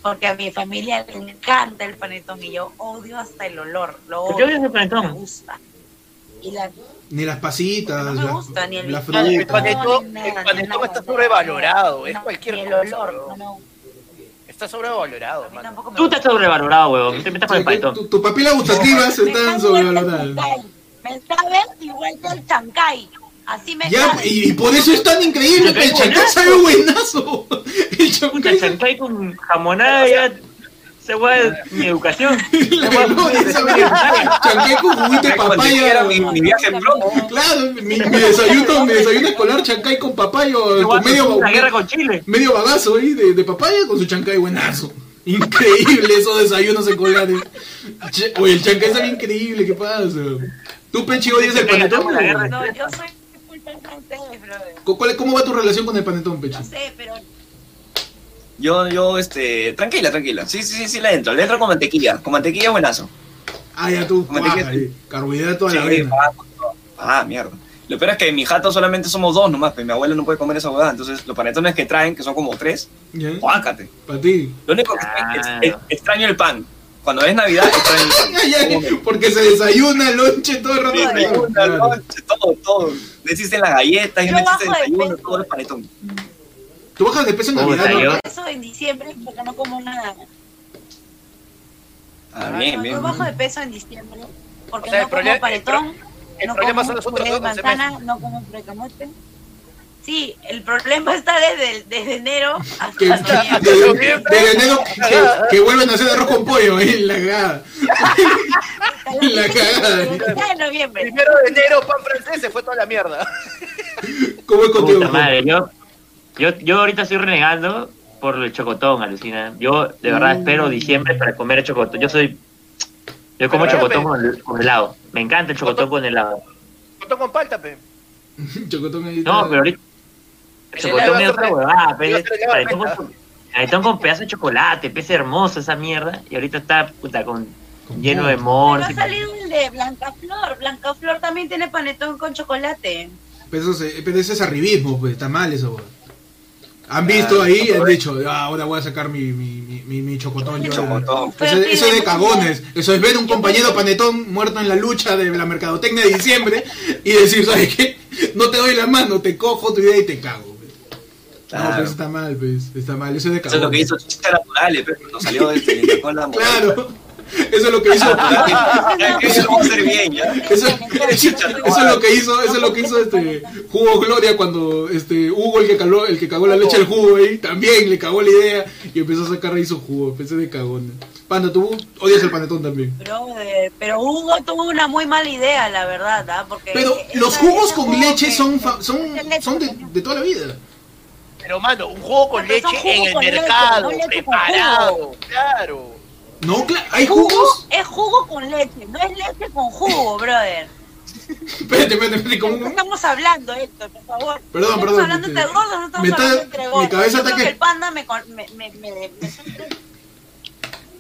Porque a mi familia le encanta el panetón y yo odio hasta el olor. Lo ¿Por qué odio, el no me panetón? gusta. Y la, Ni las pasitas, no me la, gusta ni el la El panetón, nada, el panetón nada, está sobrevalorado, es no, cualquier el olor, no, no, Está sobrevalorado, me Tú estás sobrevalorado, huevón. Te metas con el que panetón. tu, papilas gustativas Me están sobrevaloradas. Me sabe igual que el chancay. Así me Ya, sabe. y, y por eso es tan increíble que el Chancay sabe buenazo. *laughs* El chancay con jamonada ya. Esa weá es mi educación. con juguito de papaya. era mi, mi viaje en. Claro, mi, mi desayuno, mi desayuno escolar, chancay con papaya, con medio, La guerra con Chile. medio bagazo ahí de, de papaya con su chancay buenazo. Increíble esos desayunos escolares. Che, Oye, el chancay sabe increíble, ¿qué pasa? ¿Tú, Pechi, odias el panetón? No, yo soy full fan francés, brother. ¿Cu- cuál- ¿Cómo va tu relación con el panetón, Pechi? No sé, pero Yo, yo, este, tranquila, tranquila. Sí, sí, sí, sí, le entro. Le entro con mantequilla. Con mantequilla buenazo. Ah, ya tú, ah, quieres- ahí, carbohidrato a la Sí, vena. ah, ah, mierda. Lo peor es que en mi jato solamente somos dos nomás, pues mi abuela no puede comer esa huevada. Entonces, los panetones que traen, que son como tres, guácate. Para ti. Lo único que Claro. es- es- extraño el pan. Cuando es Navidad, extraño el pan. *laughs* Porque se desayuna, lonche, todo el rato. Sí, desayuno, claro. lonche, todo, todo. No existen las galletas, no existe el desayuno, todo el panetón. Tú bajas de peso en Navidad, ¿no? yo- eso en diciembre porque no como nada. Ah, No, bien, yo bien. bajo de peso en diciembre porque O sea, no como problema- panetón, el no problema como son los puré otros de 12 manzana, meses. no como puré de camote. Sí, el problema *laughs* está desde, desde enero hasta Que, noviembre. de, de enero que, que vuelven a hacer arroz con pollo, en la cagada. *laughs* la cagada. Está en noviembre. Primero de enero, pan francés, se fue toda la mierda. ¿Cómo es contigo? Puta madre, yo, yo, yo ahorita estoy renegando por el chocotón, alucina. Yo de verdad Mm. espero diciembre para comer el chocotón. Yo soy. Yo como Pero, chocotón con, el- con helado. Me encanta el chocotón con helado. Chocotón con palta, pe. *laughs* Chocotón ahí. No, pero ahorita. El chocotón es otra con- huevada, pe. con, pedazo de chocolate, pese hermoso esa mierda. Y ahorita está puta con Con lleno de monos. Pero ha salido el de Blanca Flor. Blanca Flor también tiene panetón con chocolate. Pero, eso se- pero ese es arribismo, pues, está mal eso. weón. Han visto ahí y han dicho, ah, ahora voy a sacar mi, mi, mi, mi, chocotón. yo". Chocotón. Eso, eso es de cagones. Eso es ver un compañero panetón muerto en la lucha de la mercadotecnia de diciembre y decir, ¿sabes qué? No te doy la mano, te cojo tu idea y te cago. pues. No, Claro. pues está mal, pues. Está mal. Eso es de Eso cagones. es lo que hizo Chicha Naturales, pero cuando salió este, con la *laughs* Claro. *laughs* Eso es lo que hizo. Eso es lo que hizo, eso es lo que hizo este Jugo Gloria cuando este Hugo el que caló, el que cagó la leche al jugo ahí, también le cagó la idea y empezó a sacar ahí su jugo, empecé de cagón. Panda, tú odias el panetón también. Brother, pero Hugo tuvo una muy mala idea, la verdad, ¿ah? Porque Pero esa- los jugos con jugo leche que- son fa- son son de, toda la vida. Pero, mano, un jugo con leche en el mercado, no leche con preparado. Claro. No, claro, hay Jugo jugos. es jugo con leche, no es leche con jugo, brother. Espérate, espérate, espérate, ¿De ¿cómo? qué estamos hablando, Héctor, por favor? Perdón, ¿Estamos perdón, hablando este, entre gordos no estamos hablando entre mi gordos? cabeza Yo está creo que- el panda me... me, me, me, me-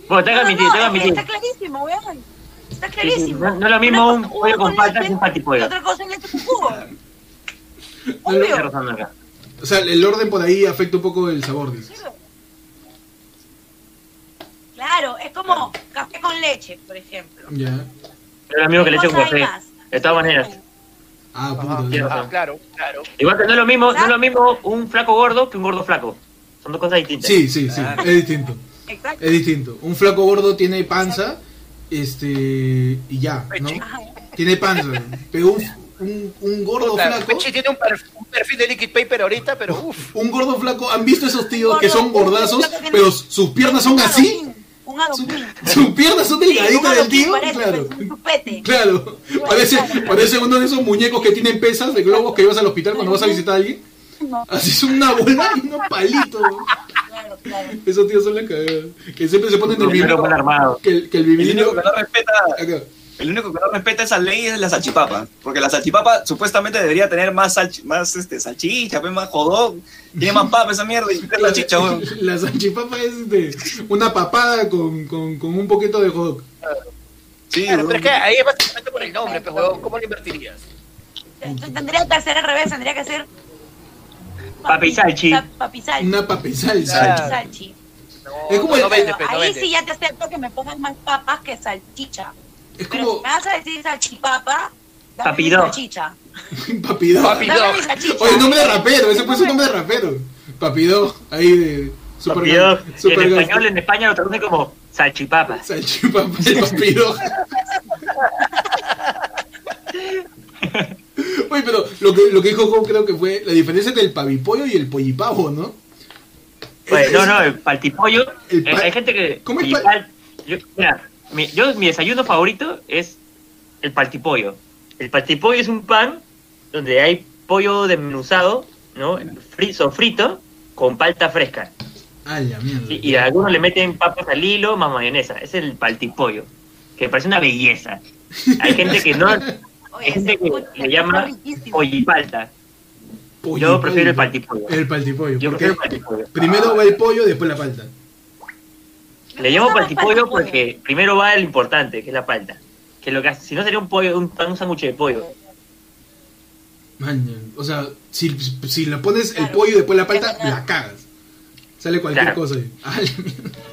Bueno, tengo que No, admitir, no. Está clarísimo, weón. Está sí, clarísimo. no- no es lo mismo un pollo jugo con palta que un patipollo. Otra cosa es leche con jugo. *laughs* No, Obvio. O sea, el orden por ahí afecta un poco el sabor, dices. Claro, es como café con leche, por ejemplo. Ya. Es lo mismo que leche con ¿Qué cosa hay café. De todas maneras. Ah, quiero- ya. ah, claro, claro. Igual que no es lo mismo, no es lo mismo un flaco gordo que un gordo flaco. Son dos cosas distintas. Sí, sí, sí, Claro. es distinto. Exacto. Es distinto. Un flaco gordo tiene panza, este, y ya, ¿no? Tiene panza. Pero un, un, un gordo Puta, flaco, Pechi tiene un, un perfil de liquid paper ahorita, pero uff. un gordo flaco, ¿han visto esos tíos que son gordazos, pero sus piernas son así? Un adoquín. Sus piernas son Sí, delgaditas del adoquín tío, parece, claro. pues, un chupete. Claro, parece, parece uno de esos muñecos que tienen pesas de globos que llevas al hospital cuando vas a visitar a alguien. No, Así es una bola y unos palitos. *laughs* claro, claro. Esos tíos son la cagada. Que siempre se ponen el mal armado. Que, el- que el El único que no respeta, Acá. El único que no respeta esa ley es la salchipapa. Porque la salchipapa supuestamente debería tener más, salch- más este, salchicha, pues, más jodón. Tiene más papa esa mierda y es la chicha, weón. *laughs* La salchipapa es de una papada con, con, con un poquito de dog. Sí, Claro, pero es que ahí es básicamente por el nombre, pues, huevón. ¿Cómo lo invertirías? Tendría que ser al revés, tendría que ser... Papi salchi. sa- Papi salchi. Una. Claro. Papi salchi. No, Es como no, el- no vende, Bueno, pues, no ahí vende. sí ya te acepto que me pongas más papas que salchicha. Es Pero como si me vas a decir salchipapa, dame Papi mi dog. salchicha. *laughs* papidó. Papi Dame mi salchicha. Oye, nombre de rapero, ese puede ser nombre de rapero. Papidó, ahí de super Papi dog. super en español, en España lo traduce como salchipapas. Salchipapa, el papidó. *laughs* Oye, pero lo que, lo que dijo Joe creo que fue la diferencia entre el pavipollo y el pollipavo, ¿no? Pues, Es- no, no, el paltipollo. El eh, pal- hay gente que. ¿Cómo es pal- pal- yo, mira, mi, yo, mi desayuno favorito es el paltipollo. El paltipollo es un pan donde hay pollo desmenuzado, ¿no? Fri- sofrito con palta fresca. Ah, la mierda. Y, y algunos le meten papas al hilo más mayonesa. Es el paltipollo. Que me parece una belleza. Hay *laughs* gente que no. Oye, Hay gente que le llama pollipalta. Yo prefiero el paltipollo. El paltipollo. Yo porque prefiero el paltipollo. primero va el pollo, después la palta. Le llamo paltipollo porque primero va el importante, que es la palta. Que lo que hace- si no sería un pollo, un, un sándwich de pollo. Man, o sea, si, si le pones el Claro. pollo y después la palta, la cagas. Sale cualquier Claro. cosa ahí. Ah.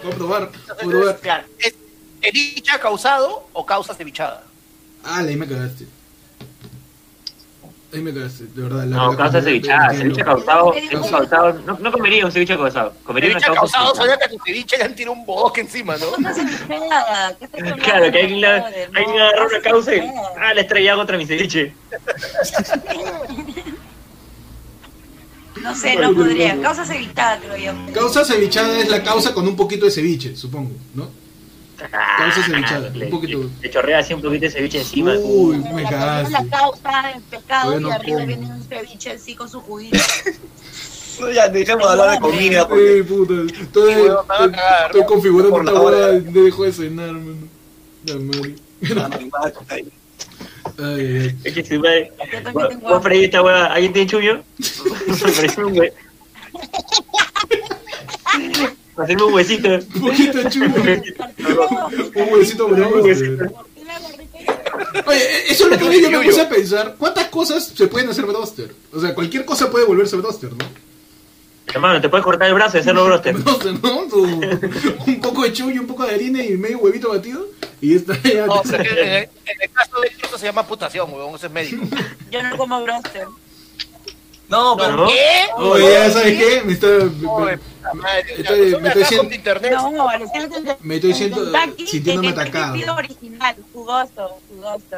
Voy a probar, voy a probar. Claro, ¿es ceviche causado o causa cevichada? Ah, ahí me cagaste. Ahí me de verdad. la- No, la causa cevichada. Ceviche causado, ¿Qué dijo? ceviche causado. No, no comería un ceviche causado. Comería Ceviche causa causado suena que a tu ceviche le han tirado un bodosque encima, ¿no? Cosa cevichada, ¿qué estás *laughs* hablando, Claro, que alguien, la, alguien agarró una causa y ah, le estrellaba contra mi ceviche. No sé, no podría. Causa cevichada, creo yo. Causa cevichada es la causa con un poquito de ceviche, supongo, ¿no? Causa cevichada, Le- un poquito. Le, le chorrea así un poquito de ceviche encima. Uy, La- me la- cagaste. La causa, el pescado Bueno, y arriba ¿cómo? viene un ceviche así con su juguito. No, ya, dejemos de hablar de comida. Eh, Porque... puta. Estoy, Sí, me cagar. estoy configurando Por esta la hora. hueá de dejo de cenar, mano. La madre. Ah, no. Ay, ay. Es que si también Vos tengo vos freí esta hueá, ¿alguien tiene chullo? Parece *laughs* *laughs* un hue- *laughs* Hacerme un huesito. Un poquito chulo. *laughs* Un huesito Un bravo. huesito. Oye, eso es lo que yo me puse a pensar. ¿Cuántas cosas se pueden hacer broster? O sea, cualquier cosa puede volverse broster, ¿no? Hermano, te puedes cortar el brazo y hacerlo broster. *laughs* Broster, ¿no? Tu- un poco de chullo, un poco de harina y medio huevito batido. Y está ya. No, en el, en el caso de esto se llama putación, weón, eso es médico. Yo no como broster. No, pero ¿No? ¿Qué? Oye, ya sabes qué? Me Estoy- me estoy siendo- internet. No, Me estoy siento- Kentucky, sintiéndome el atacado. original, jugoso, jugoso.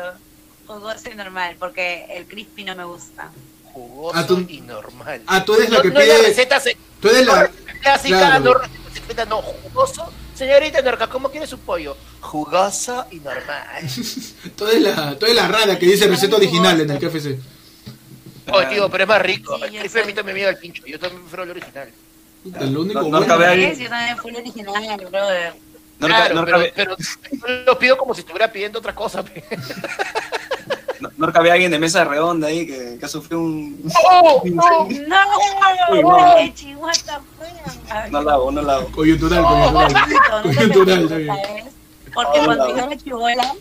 Jugoso y normal, porque el crispy no me gusta. Jugoso Ah, tú- y normal. Ah, tú eres la No- que no pide. receta se- Tú eres la. clásica, Claro. no receta no, jugoso. Señorita Norca, ¿cómo quiere su pollo? Jugoso y normal. *laughs* Tú eres la, tú eres la rara que dice receta original en el KFC. Oye, tío, pero es más rico. Sí, el yo crispy a sé. mí también me llega el pincho. Yo también prefiero el original. Lo único No- no bueno. cabe ahí. Yo también fui el original, brother. no, claro, no, pero, cabe, pero yo lo pido como si estuviera pidiendo otra cosa. no, no cabe alguien de mesa redonda ahí que, que ha sufrido un... ¡Oh! ¡Oh! No, no. ¡Qué chihuahua fea! No la hago, no la hago. Coyuntural, No, coyuntural. no Coyuntural. Porque Oh, cuando no. yo era chivola,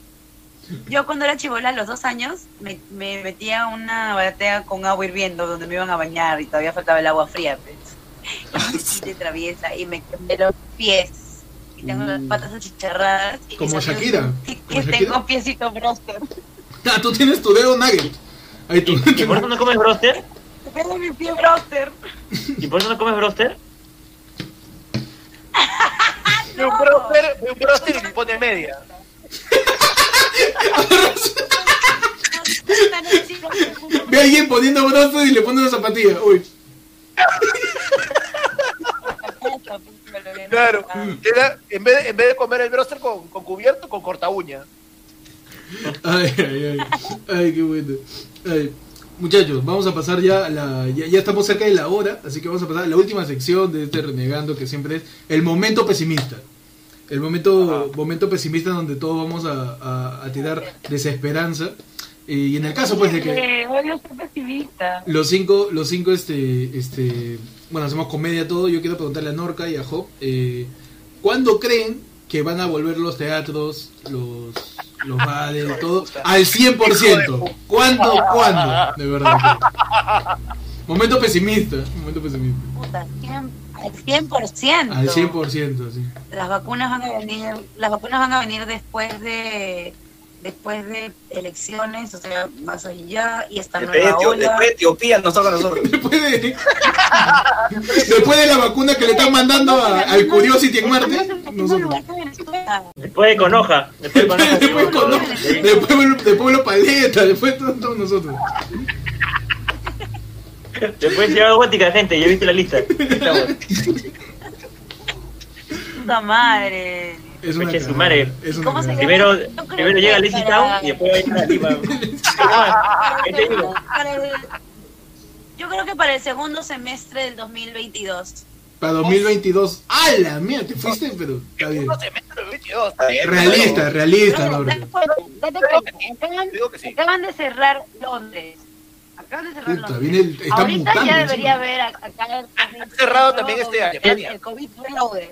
yo cuando era chivola a los dos años, me, me metía a una batea con agua hirviendo donde me iban a bañar y todavía faltaba el agua fría. Pues. Y de traviesa y me quemé los pies. Y tengo las Mm. patas achicharradas. Y Como Shakira, Que Shakira. tengo piecito broster. Ah, tú tienes tu dedo nugget. Ahí tú. ¿Y por eso no comes broster? Tengo mi pie broster. ¿Y por eso no comes broster? *laughs* De un broster, de un broster y le pone media. *laughs* Ve a alguien poniendo brazos y le pone una zapatilla. Uy. Claro. Era, en, vez de, en vez de comer el broster con, con cubierto, con corta uña. Ay, ay, ay. Ay, qué bueno. Ay. Muchachos, vamos a pasar ya a la. Ya, ya estamos cerca de la hora, así que vamos a pasar a la última sección de este renegando que siempre es el momento pesimista. El momento, momento pesimista donde todos vamos a, a- a tirar desesperanza. Y en el caso, pues, de que. Los cinco, los cinco, este, este, bueno, hacemos comedia todo. Yo quiero preguntarle a Norca y a Job, eh, ¿cuándo creen que van a volver los teatros, los, los bares, todo al 100%? ¿Cuándo, cuándo? De verdad. *laughs* Momento pesimista, momento pesimista. Puta, 100, al 100%. Al 100%, sí. Las vacunas van a venir, las vacunas van a venir después de después de elecciones, o sea, más allá y esta Después de, nueva Etio- ola. después de Etiopía nos toca a nosotros. *laughs* Después de, después de la vacuna que le están mandando a- al Curiosity en Marte, nosotros. Después de Conoja. Después de Conoja. *laughs* Después, después Pueblo Paleta, después todos, todos nosotros. Después Ciudad Gótica, gente. Ya viste la lista. Estamos. Puta madre. Es una su madre. es una ¿Cómo se. Primero, primero llega Lazy para- Town y después va a ir *laughs* a Yo creo que para el segundo semestre del 2022. Para 2022. ¡Ah, la mía! Te fuiste, pero está bien. Uno se mete en el 22. Está bien, Realista, realista, sí. acaban de cerrar Londres. Acaban de cerrar Puta, Londres. viene el- está Ahorita mutando ya encima. debería haber ac- acá el COVID Han cerrado también este año, el, Alemania. el COVID Reloaded.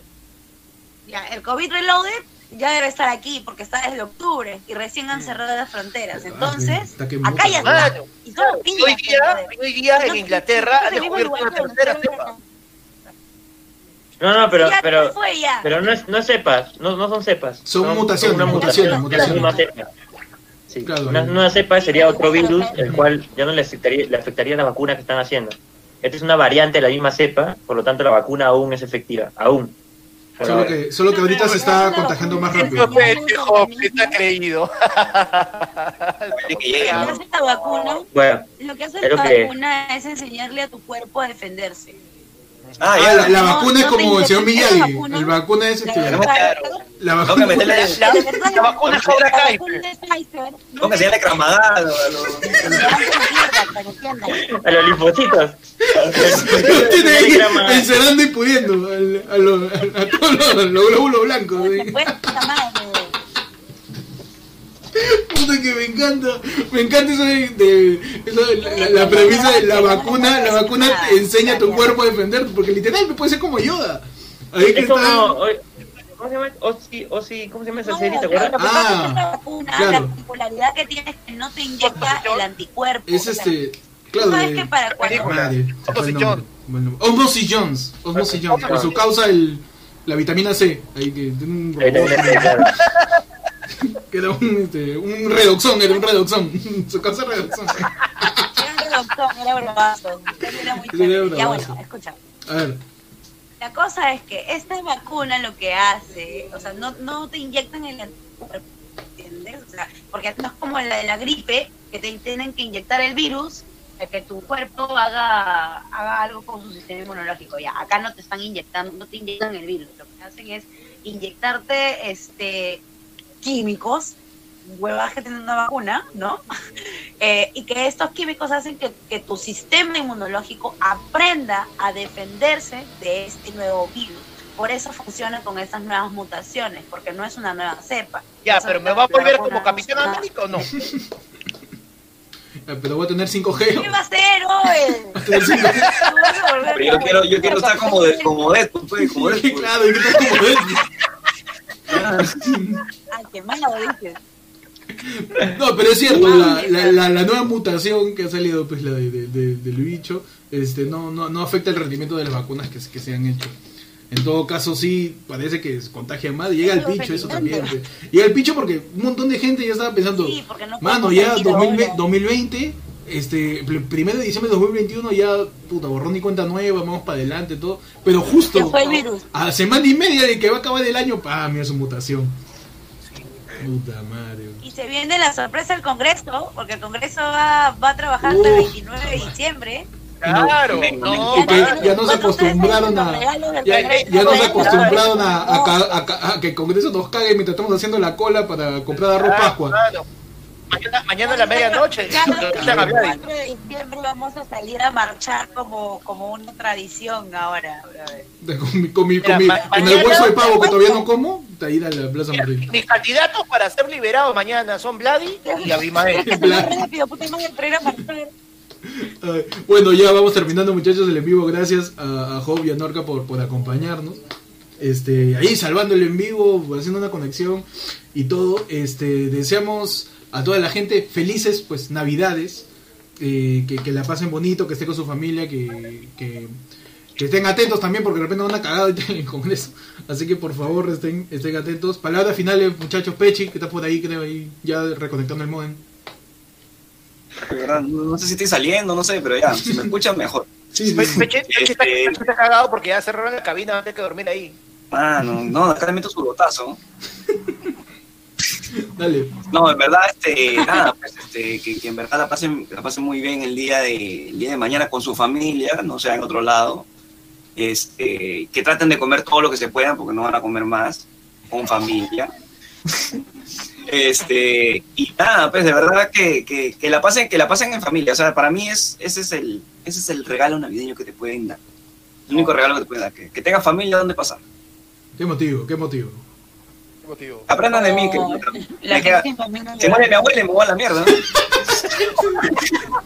Ya, el COVID Reloaded ya debe estar aquí porque está desde octubre y recién han cerrado las fronteras. Entonces, Ah, muta, acá ya está. Mano, Y solo hoy día, brother. hoy día en No, Inglaterra han descubierto tercera cepa. No, no, pero, Ya, pero, fue ya. pero no, es, no es cepas, no, no son cepas. Son mutaciones, una mutaciones, mutación. mutaciones. Es una cepa. Sí, Claro. una nueva cepa sería otro virus, el cual ya no le afectaría, le afectaría las vacunas que están haciendo. Esta es una variante de la misma cepa, por lo tanto la vacuna aún es efectiva, aún. Solo que, solo que ahorita se está contagiando más rápido. está creído. *laughs* Lo que hace esta vacuna, Bueno, lo que hace Creo esta que- vacuna es enseñarle a tu cuerpo a defenderse. Ah, Ah, ya. la, la No, vacuna es no te como el señor inyectan la Miyagi. vacuna. El vacuna es La este. La Tengo que vacuna. meterle, La, vacuna es Cobra la Kai. tengo que enseñarle Kramadá a los- a los- linfocitos. Lo *laughs* tiene ahí encerrando y pudiendo a, todos los glóbulos blancos. Puta que me encanta, me encanta eso de, de- eso de la, la- la premisa de la vacuna, la vacuna te enseña a tu cuerpo a defenderte, porque literal me puede ser como Yoda. Ahí que Es como. está. ¿Cómo se llama? Osi, Osi, ¿cómo se llama esa No, serie? ¿Te acuerdas? que que Ah, esta vacuna, claro. la popularidad que tiene es que no te inyecta el anticuerpo. Es este, claro, sabes que para cuando... Osmosis. Jones. Osmosis Jones, Osmosis Jones, por su causa el, la vitamina C, ahí que *laughs* que era un, este, un redoxón, era un redoxón, *laughs* su causa redoxón. Era un reductor, era bravazo. Era muy chévere. Ya bueno, escucha. A ver, La cosa es que esta vacuna lo que hace, o sea, no, no te inyectan el anticuerpo, ¿entiendes? O sea, porque no es como la de la gripe, que te tienen que inyectar el virus para que tu cuerpo haga, haga algo con su sistema inmunológico. Ya, acá no te están inyectando, no te inyectan el virus, lo que hacen es inyectarte este químicos, huevas que tienen una vacuna, ¿no? *laughs* Eh, y que estos químicos hacen que, que tu sistema inmunológico aprenda a defenderse de este nuevo virus. Por eso funciona con estas nuevas mutaciones, porque no es una nueva cepa. Ya, pero ¿me va a volver vacuna, como Capitán América o no? eh, pero voy a tener 5G. ¿Qué va a 5G. *laughs* Pero yo quiero, yo quiero estar como de, como Deadpool, pues, como Deadpool. Claro, y que estás como él. *laughs* Malo, dices. No, pero es cierto, la, la, la, la nueva mutación que ha salido, pues la de, de- de- del bicho, este, no, no, no afecta el rendimiento de las vacunas que, se- que se han hecho. En todo caso, sí, parece que se contagia más. Llega el bicho, eso también. pues. Llega el bicho porque un montón de gente ya estaba pensando, Sí, porque no mano, ya salir 2020, ahora. 2020, este, pr- primero de diciembre de 2021, ya, puta, borrón y cuenta nueva, vamos para adelante, todo. Pero justo fue el virus. a semana y media de que va a acabar el año, pa, mira su mutación. Puta madre. Y se viene la sorpresa del Congreso, porque el Congreso va, va a trabajar hasta el Uf. 29 de diciembre. Claro, no, ya nos Cuando acostumbraron a- ya- Ya acostumbraron a, a No, ca- a ca- a que el Congreso nos cague mientras estamos haciendo la cola para comprar arroz Claro, Pascua. claro. Mañana, mañana a la medianoche. Cada lo quitan a Vladi. 4 de diciembre vamos a salir a marchar como, como una tradición ahora. De- Con, mi- con, mi- con, Mira, mi- ma- con el hueso de pavo que todavía no como, de ir a la Plaza Mira, Madrid. Mis candidatos para ser liberados mañana son Vladi *laughs* y Abimael. Bueno, ya vamos terminando muchachos el en vivo. Gracias a, a Job y a Norca por, por acompañarnos. Este, ahí salvando el en vivo, haciendo una conexión y todo. Este, deseamos a toda la gente felices pues navidades. eh, que, que la pasen bonito, que esté con su familia, que, que, que estén atentos también porque de repente van a cagar en el Congreso. Así que por favor estén, estén atentos. Palabras finales, muchachos. Pechi, que está por ahí, creo, ahí ya reconectando el modem. No, sé si estoy saliendo, no sé, pero ya, si me escuchan mejor. Sí, sí, Pe- sí. Peche, Peche está, Este- está cagado porque ya cerraron la cabina antes que dormir ahí. Mano, no, acá le meto su botazo. Dale. No, en verdad, este, nada, pues, este, que, que en verdad la pasen, la pasen muy bien el día de, el día de mañana con su familia, no sea en otro lado. Este, que traten de comer todo lo que se puedan, porque no van a comer más, con familia. Este, y nada, pues de verdad que, que, que la pasen, que la pasen en familia. O sea, para mí es, ese es el, ese es el regalo navideño que te pueden dar. El único regalo que te pueden dar, que, que tengas familia donde pasar. ¿Qué motivo? ¿Qué motivo? ¿Qué motivo? Aprendan de mí que No, la me queda- se muere mi abuela y me voy a la mierda. ¿no? *laughs*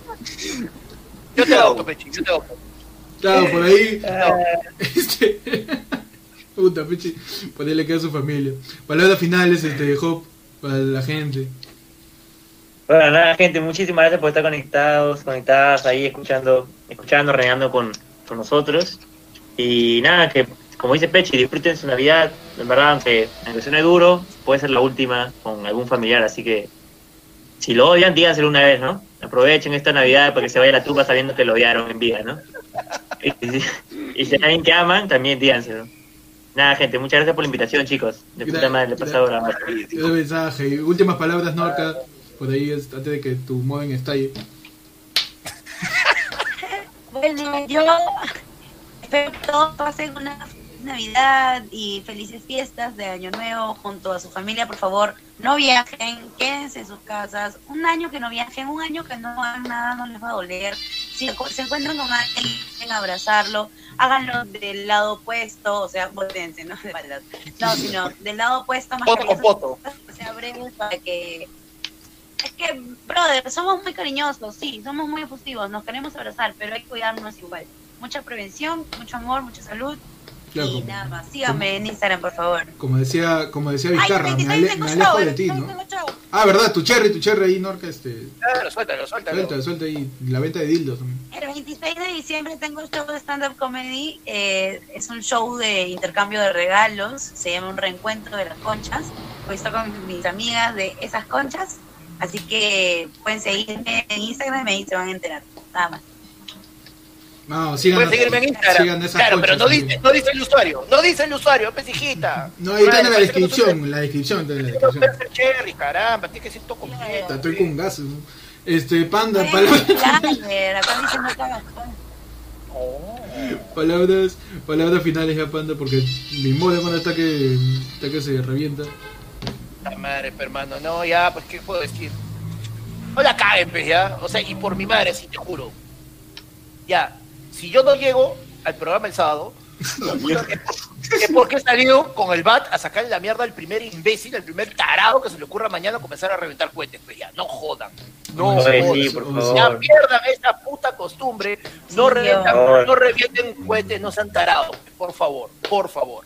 Yo te adopto, Peche, yo te adopto. Claro, por ahí. No. Este. *laughs* Puta, pichi. Por ahí le queda a su familia. Palabras finales, este, Job, para la gente. Bueno, nada, gente, muchísimas gracias por estar conectados, conectadas ahí, escuchando, escuchando, renegando con, con nosotros. Y nada, que como dice Pechi, disfruten su Navidad. En verdad, aunque, aunque suene duro, puede ser la última con algún familiar. Así que, si lo odian, díganselo una vez, ¿no? Aprovechen esta Navidad para que se vaya a la tumba sabiendo que lo odiaron en vida, ¿no? Y, si- y si hay alguien que aman, también díganselo. Nada, gente, muchas gracias por la invitación, chicos. De puta madre, le he pasado la mensaje. Últimas palabras, Norca. Por ahí, es- antes de que tu modem estalle. *laughs* Bueno, yo espero que todos pasen una Navidad y felices fiestas de Año Nuevo junto a su familia. Por favor, no viajen, quédense en sus casas. Un año que no viajen, un año que no hagan nada, no les va a doler. Si se encuentran con alguien, en abrazarlo, háganlo del lado opuesto, o sea, potencia, no de espaldas. No, sino del lado opuesto, más Poto con poto. que se abren para que es que, brother, somos muy cariñosos, sí, somos muy efusivos, nos queremos abrazar, pero hay que cuidarnos igual. Mucha prevención, mucho amor, mucha salud. Claro, y como- nada más. Síganme en Instagram, por favor. Como decía, como decía Ay, Vizcarra, me, 26 ale- tengo me show, alejo el de ti, 26 ¿no? tengo show. Ah, verdad, tu cherry, tu cherry ahí, Norca, este, Claro, suéltalo, suéltalo. suelta, suelta ahí, la venta de dildos también. El 26 de diciembre tengo el show de stand-up comedy. eh, es un show de intercambio de regalos. Se llama Un Reencuentro de las Conchas. Voy a estar con mis amigas de esas conchas. Así que pueden seguirme en Instagram y ahí se van a enterar. Nada más. No, sigan, seguirme en Instagram. sigan esas Claro, pero no dice, no dice el usuario. No dice el usuario, pues hijita. No, ahí está en la descripción, la descripción, está en la descripción. Cherry, caramba, tiene que ser todo completo. Estoy con gases. ¿no? Este, panda, palabras, Oh. palabras, palabras finales ya, panda, porque mi modem está que, está que se revienta. La madre, hermano, no, ya, pues, ¿qué puedo decir? No la caguen, pues, ya. O sea, y por mi madre, sí, te juro. Ya, si yo no llego al programa el sábado, es porque he salido con el bat a sacarle la mierda al primer imbécil, al primer tarado que se le ocurra mañana comenzar a reventar cohetes, pues ya, no jodan. No, Oye, jodan. sí, por favor. Ya pierdan esa puta costumbre, no, Sí, revientan, Dios. no revienten cohetes, no sean tarados, por favor, por favor.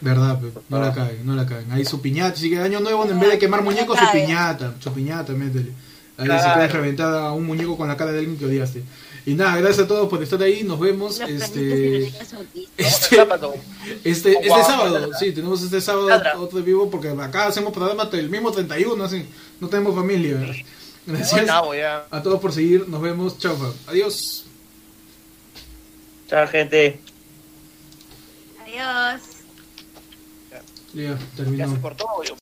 Verdad, pe, no la caguen, no la caguen. Ahí su piñata, si que año nuevo, en vez de quemar muñecos, su piñata, su piñata, métele. Ahí se Claro. queda reventada un muñeco con la cara de alguien que odiaste. Y nada, gracias a todos por estar ahí, nos vemos. Los Este, este, sábado. este, este Guau, sábado, sí, tenemos este sábado Ladra. otro vivo porque acá hacemos programa hasta el mismo 31, así, no tenemos familia. Gracias No, ya. a todos por seguir, nos vemos, chao, adiós. Chao, gente. Adiós. Ya, Ya terminó. se cortó, yo.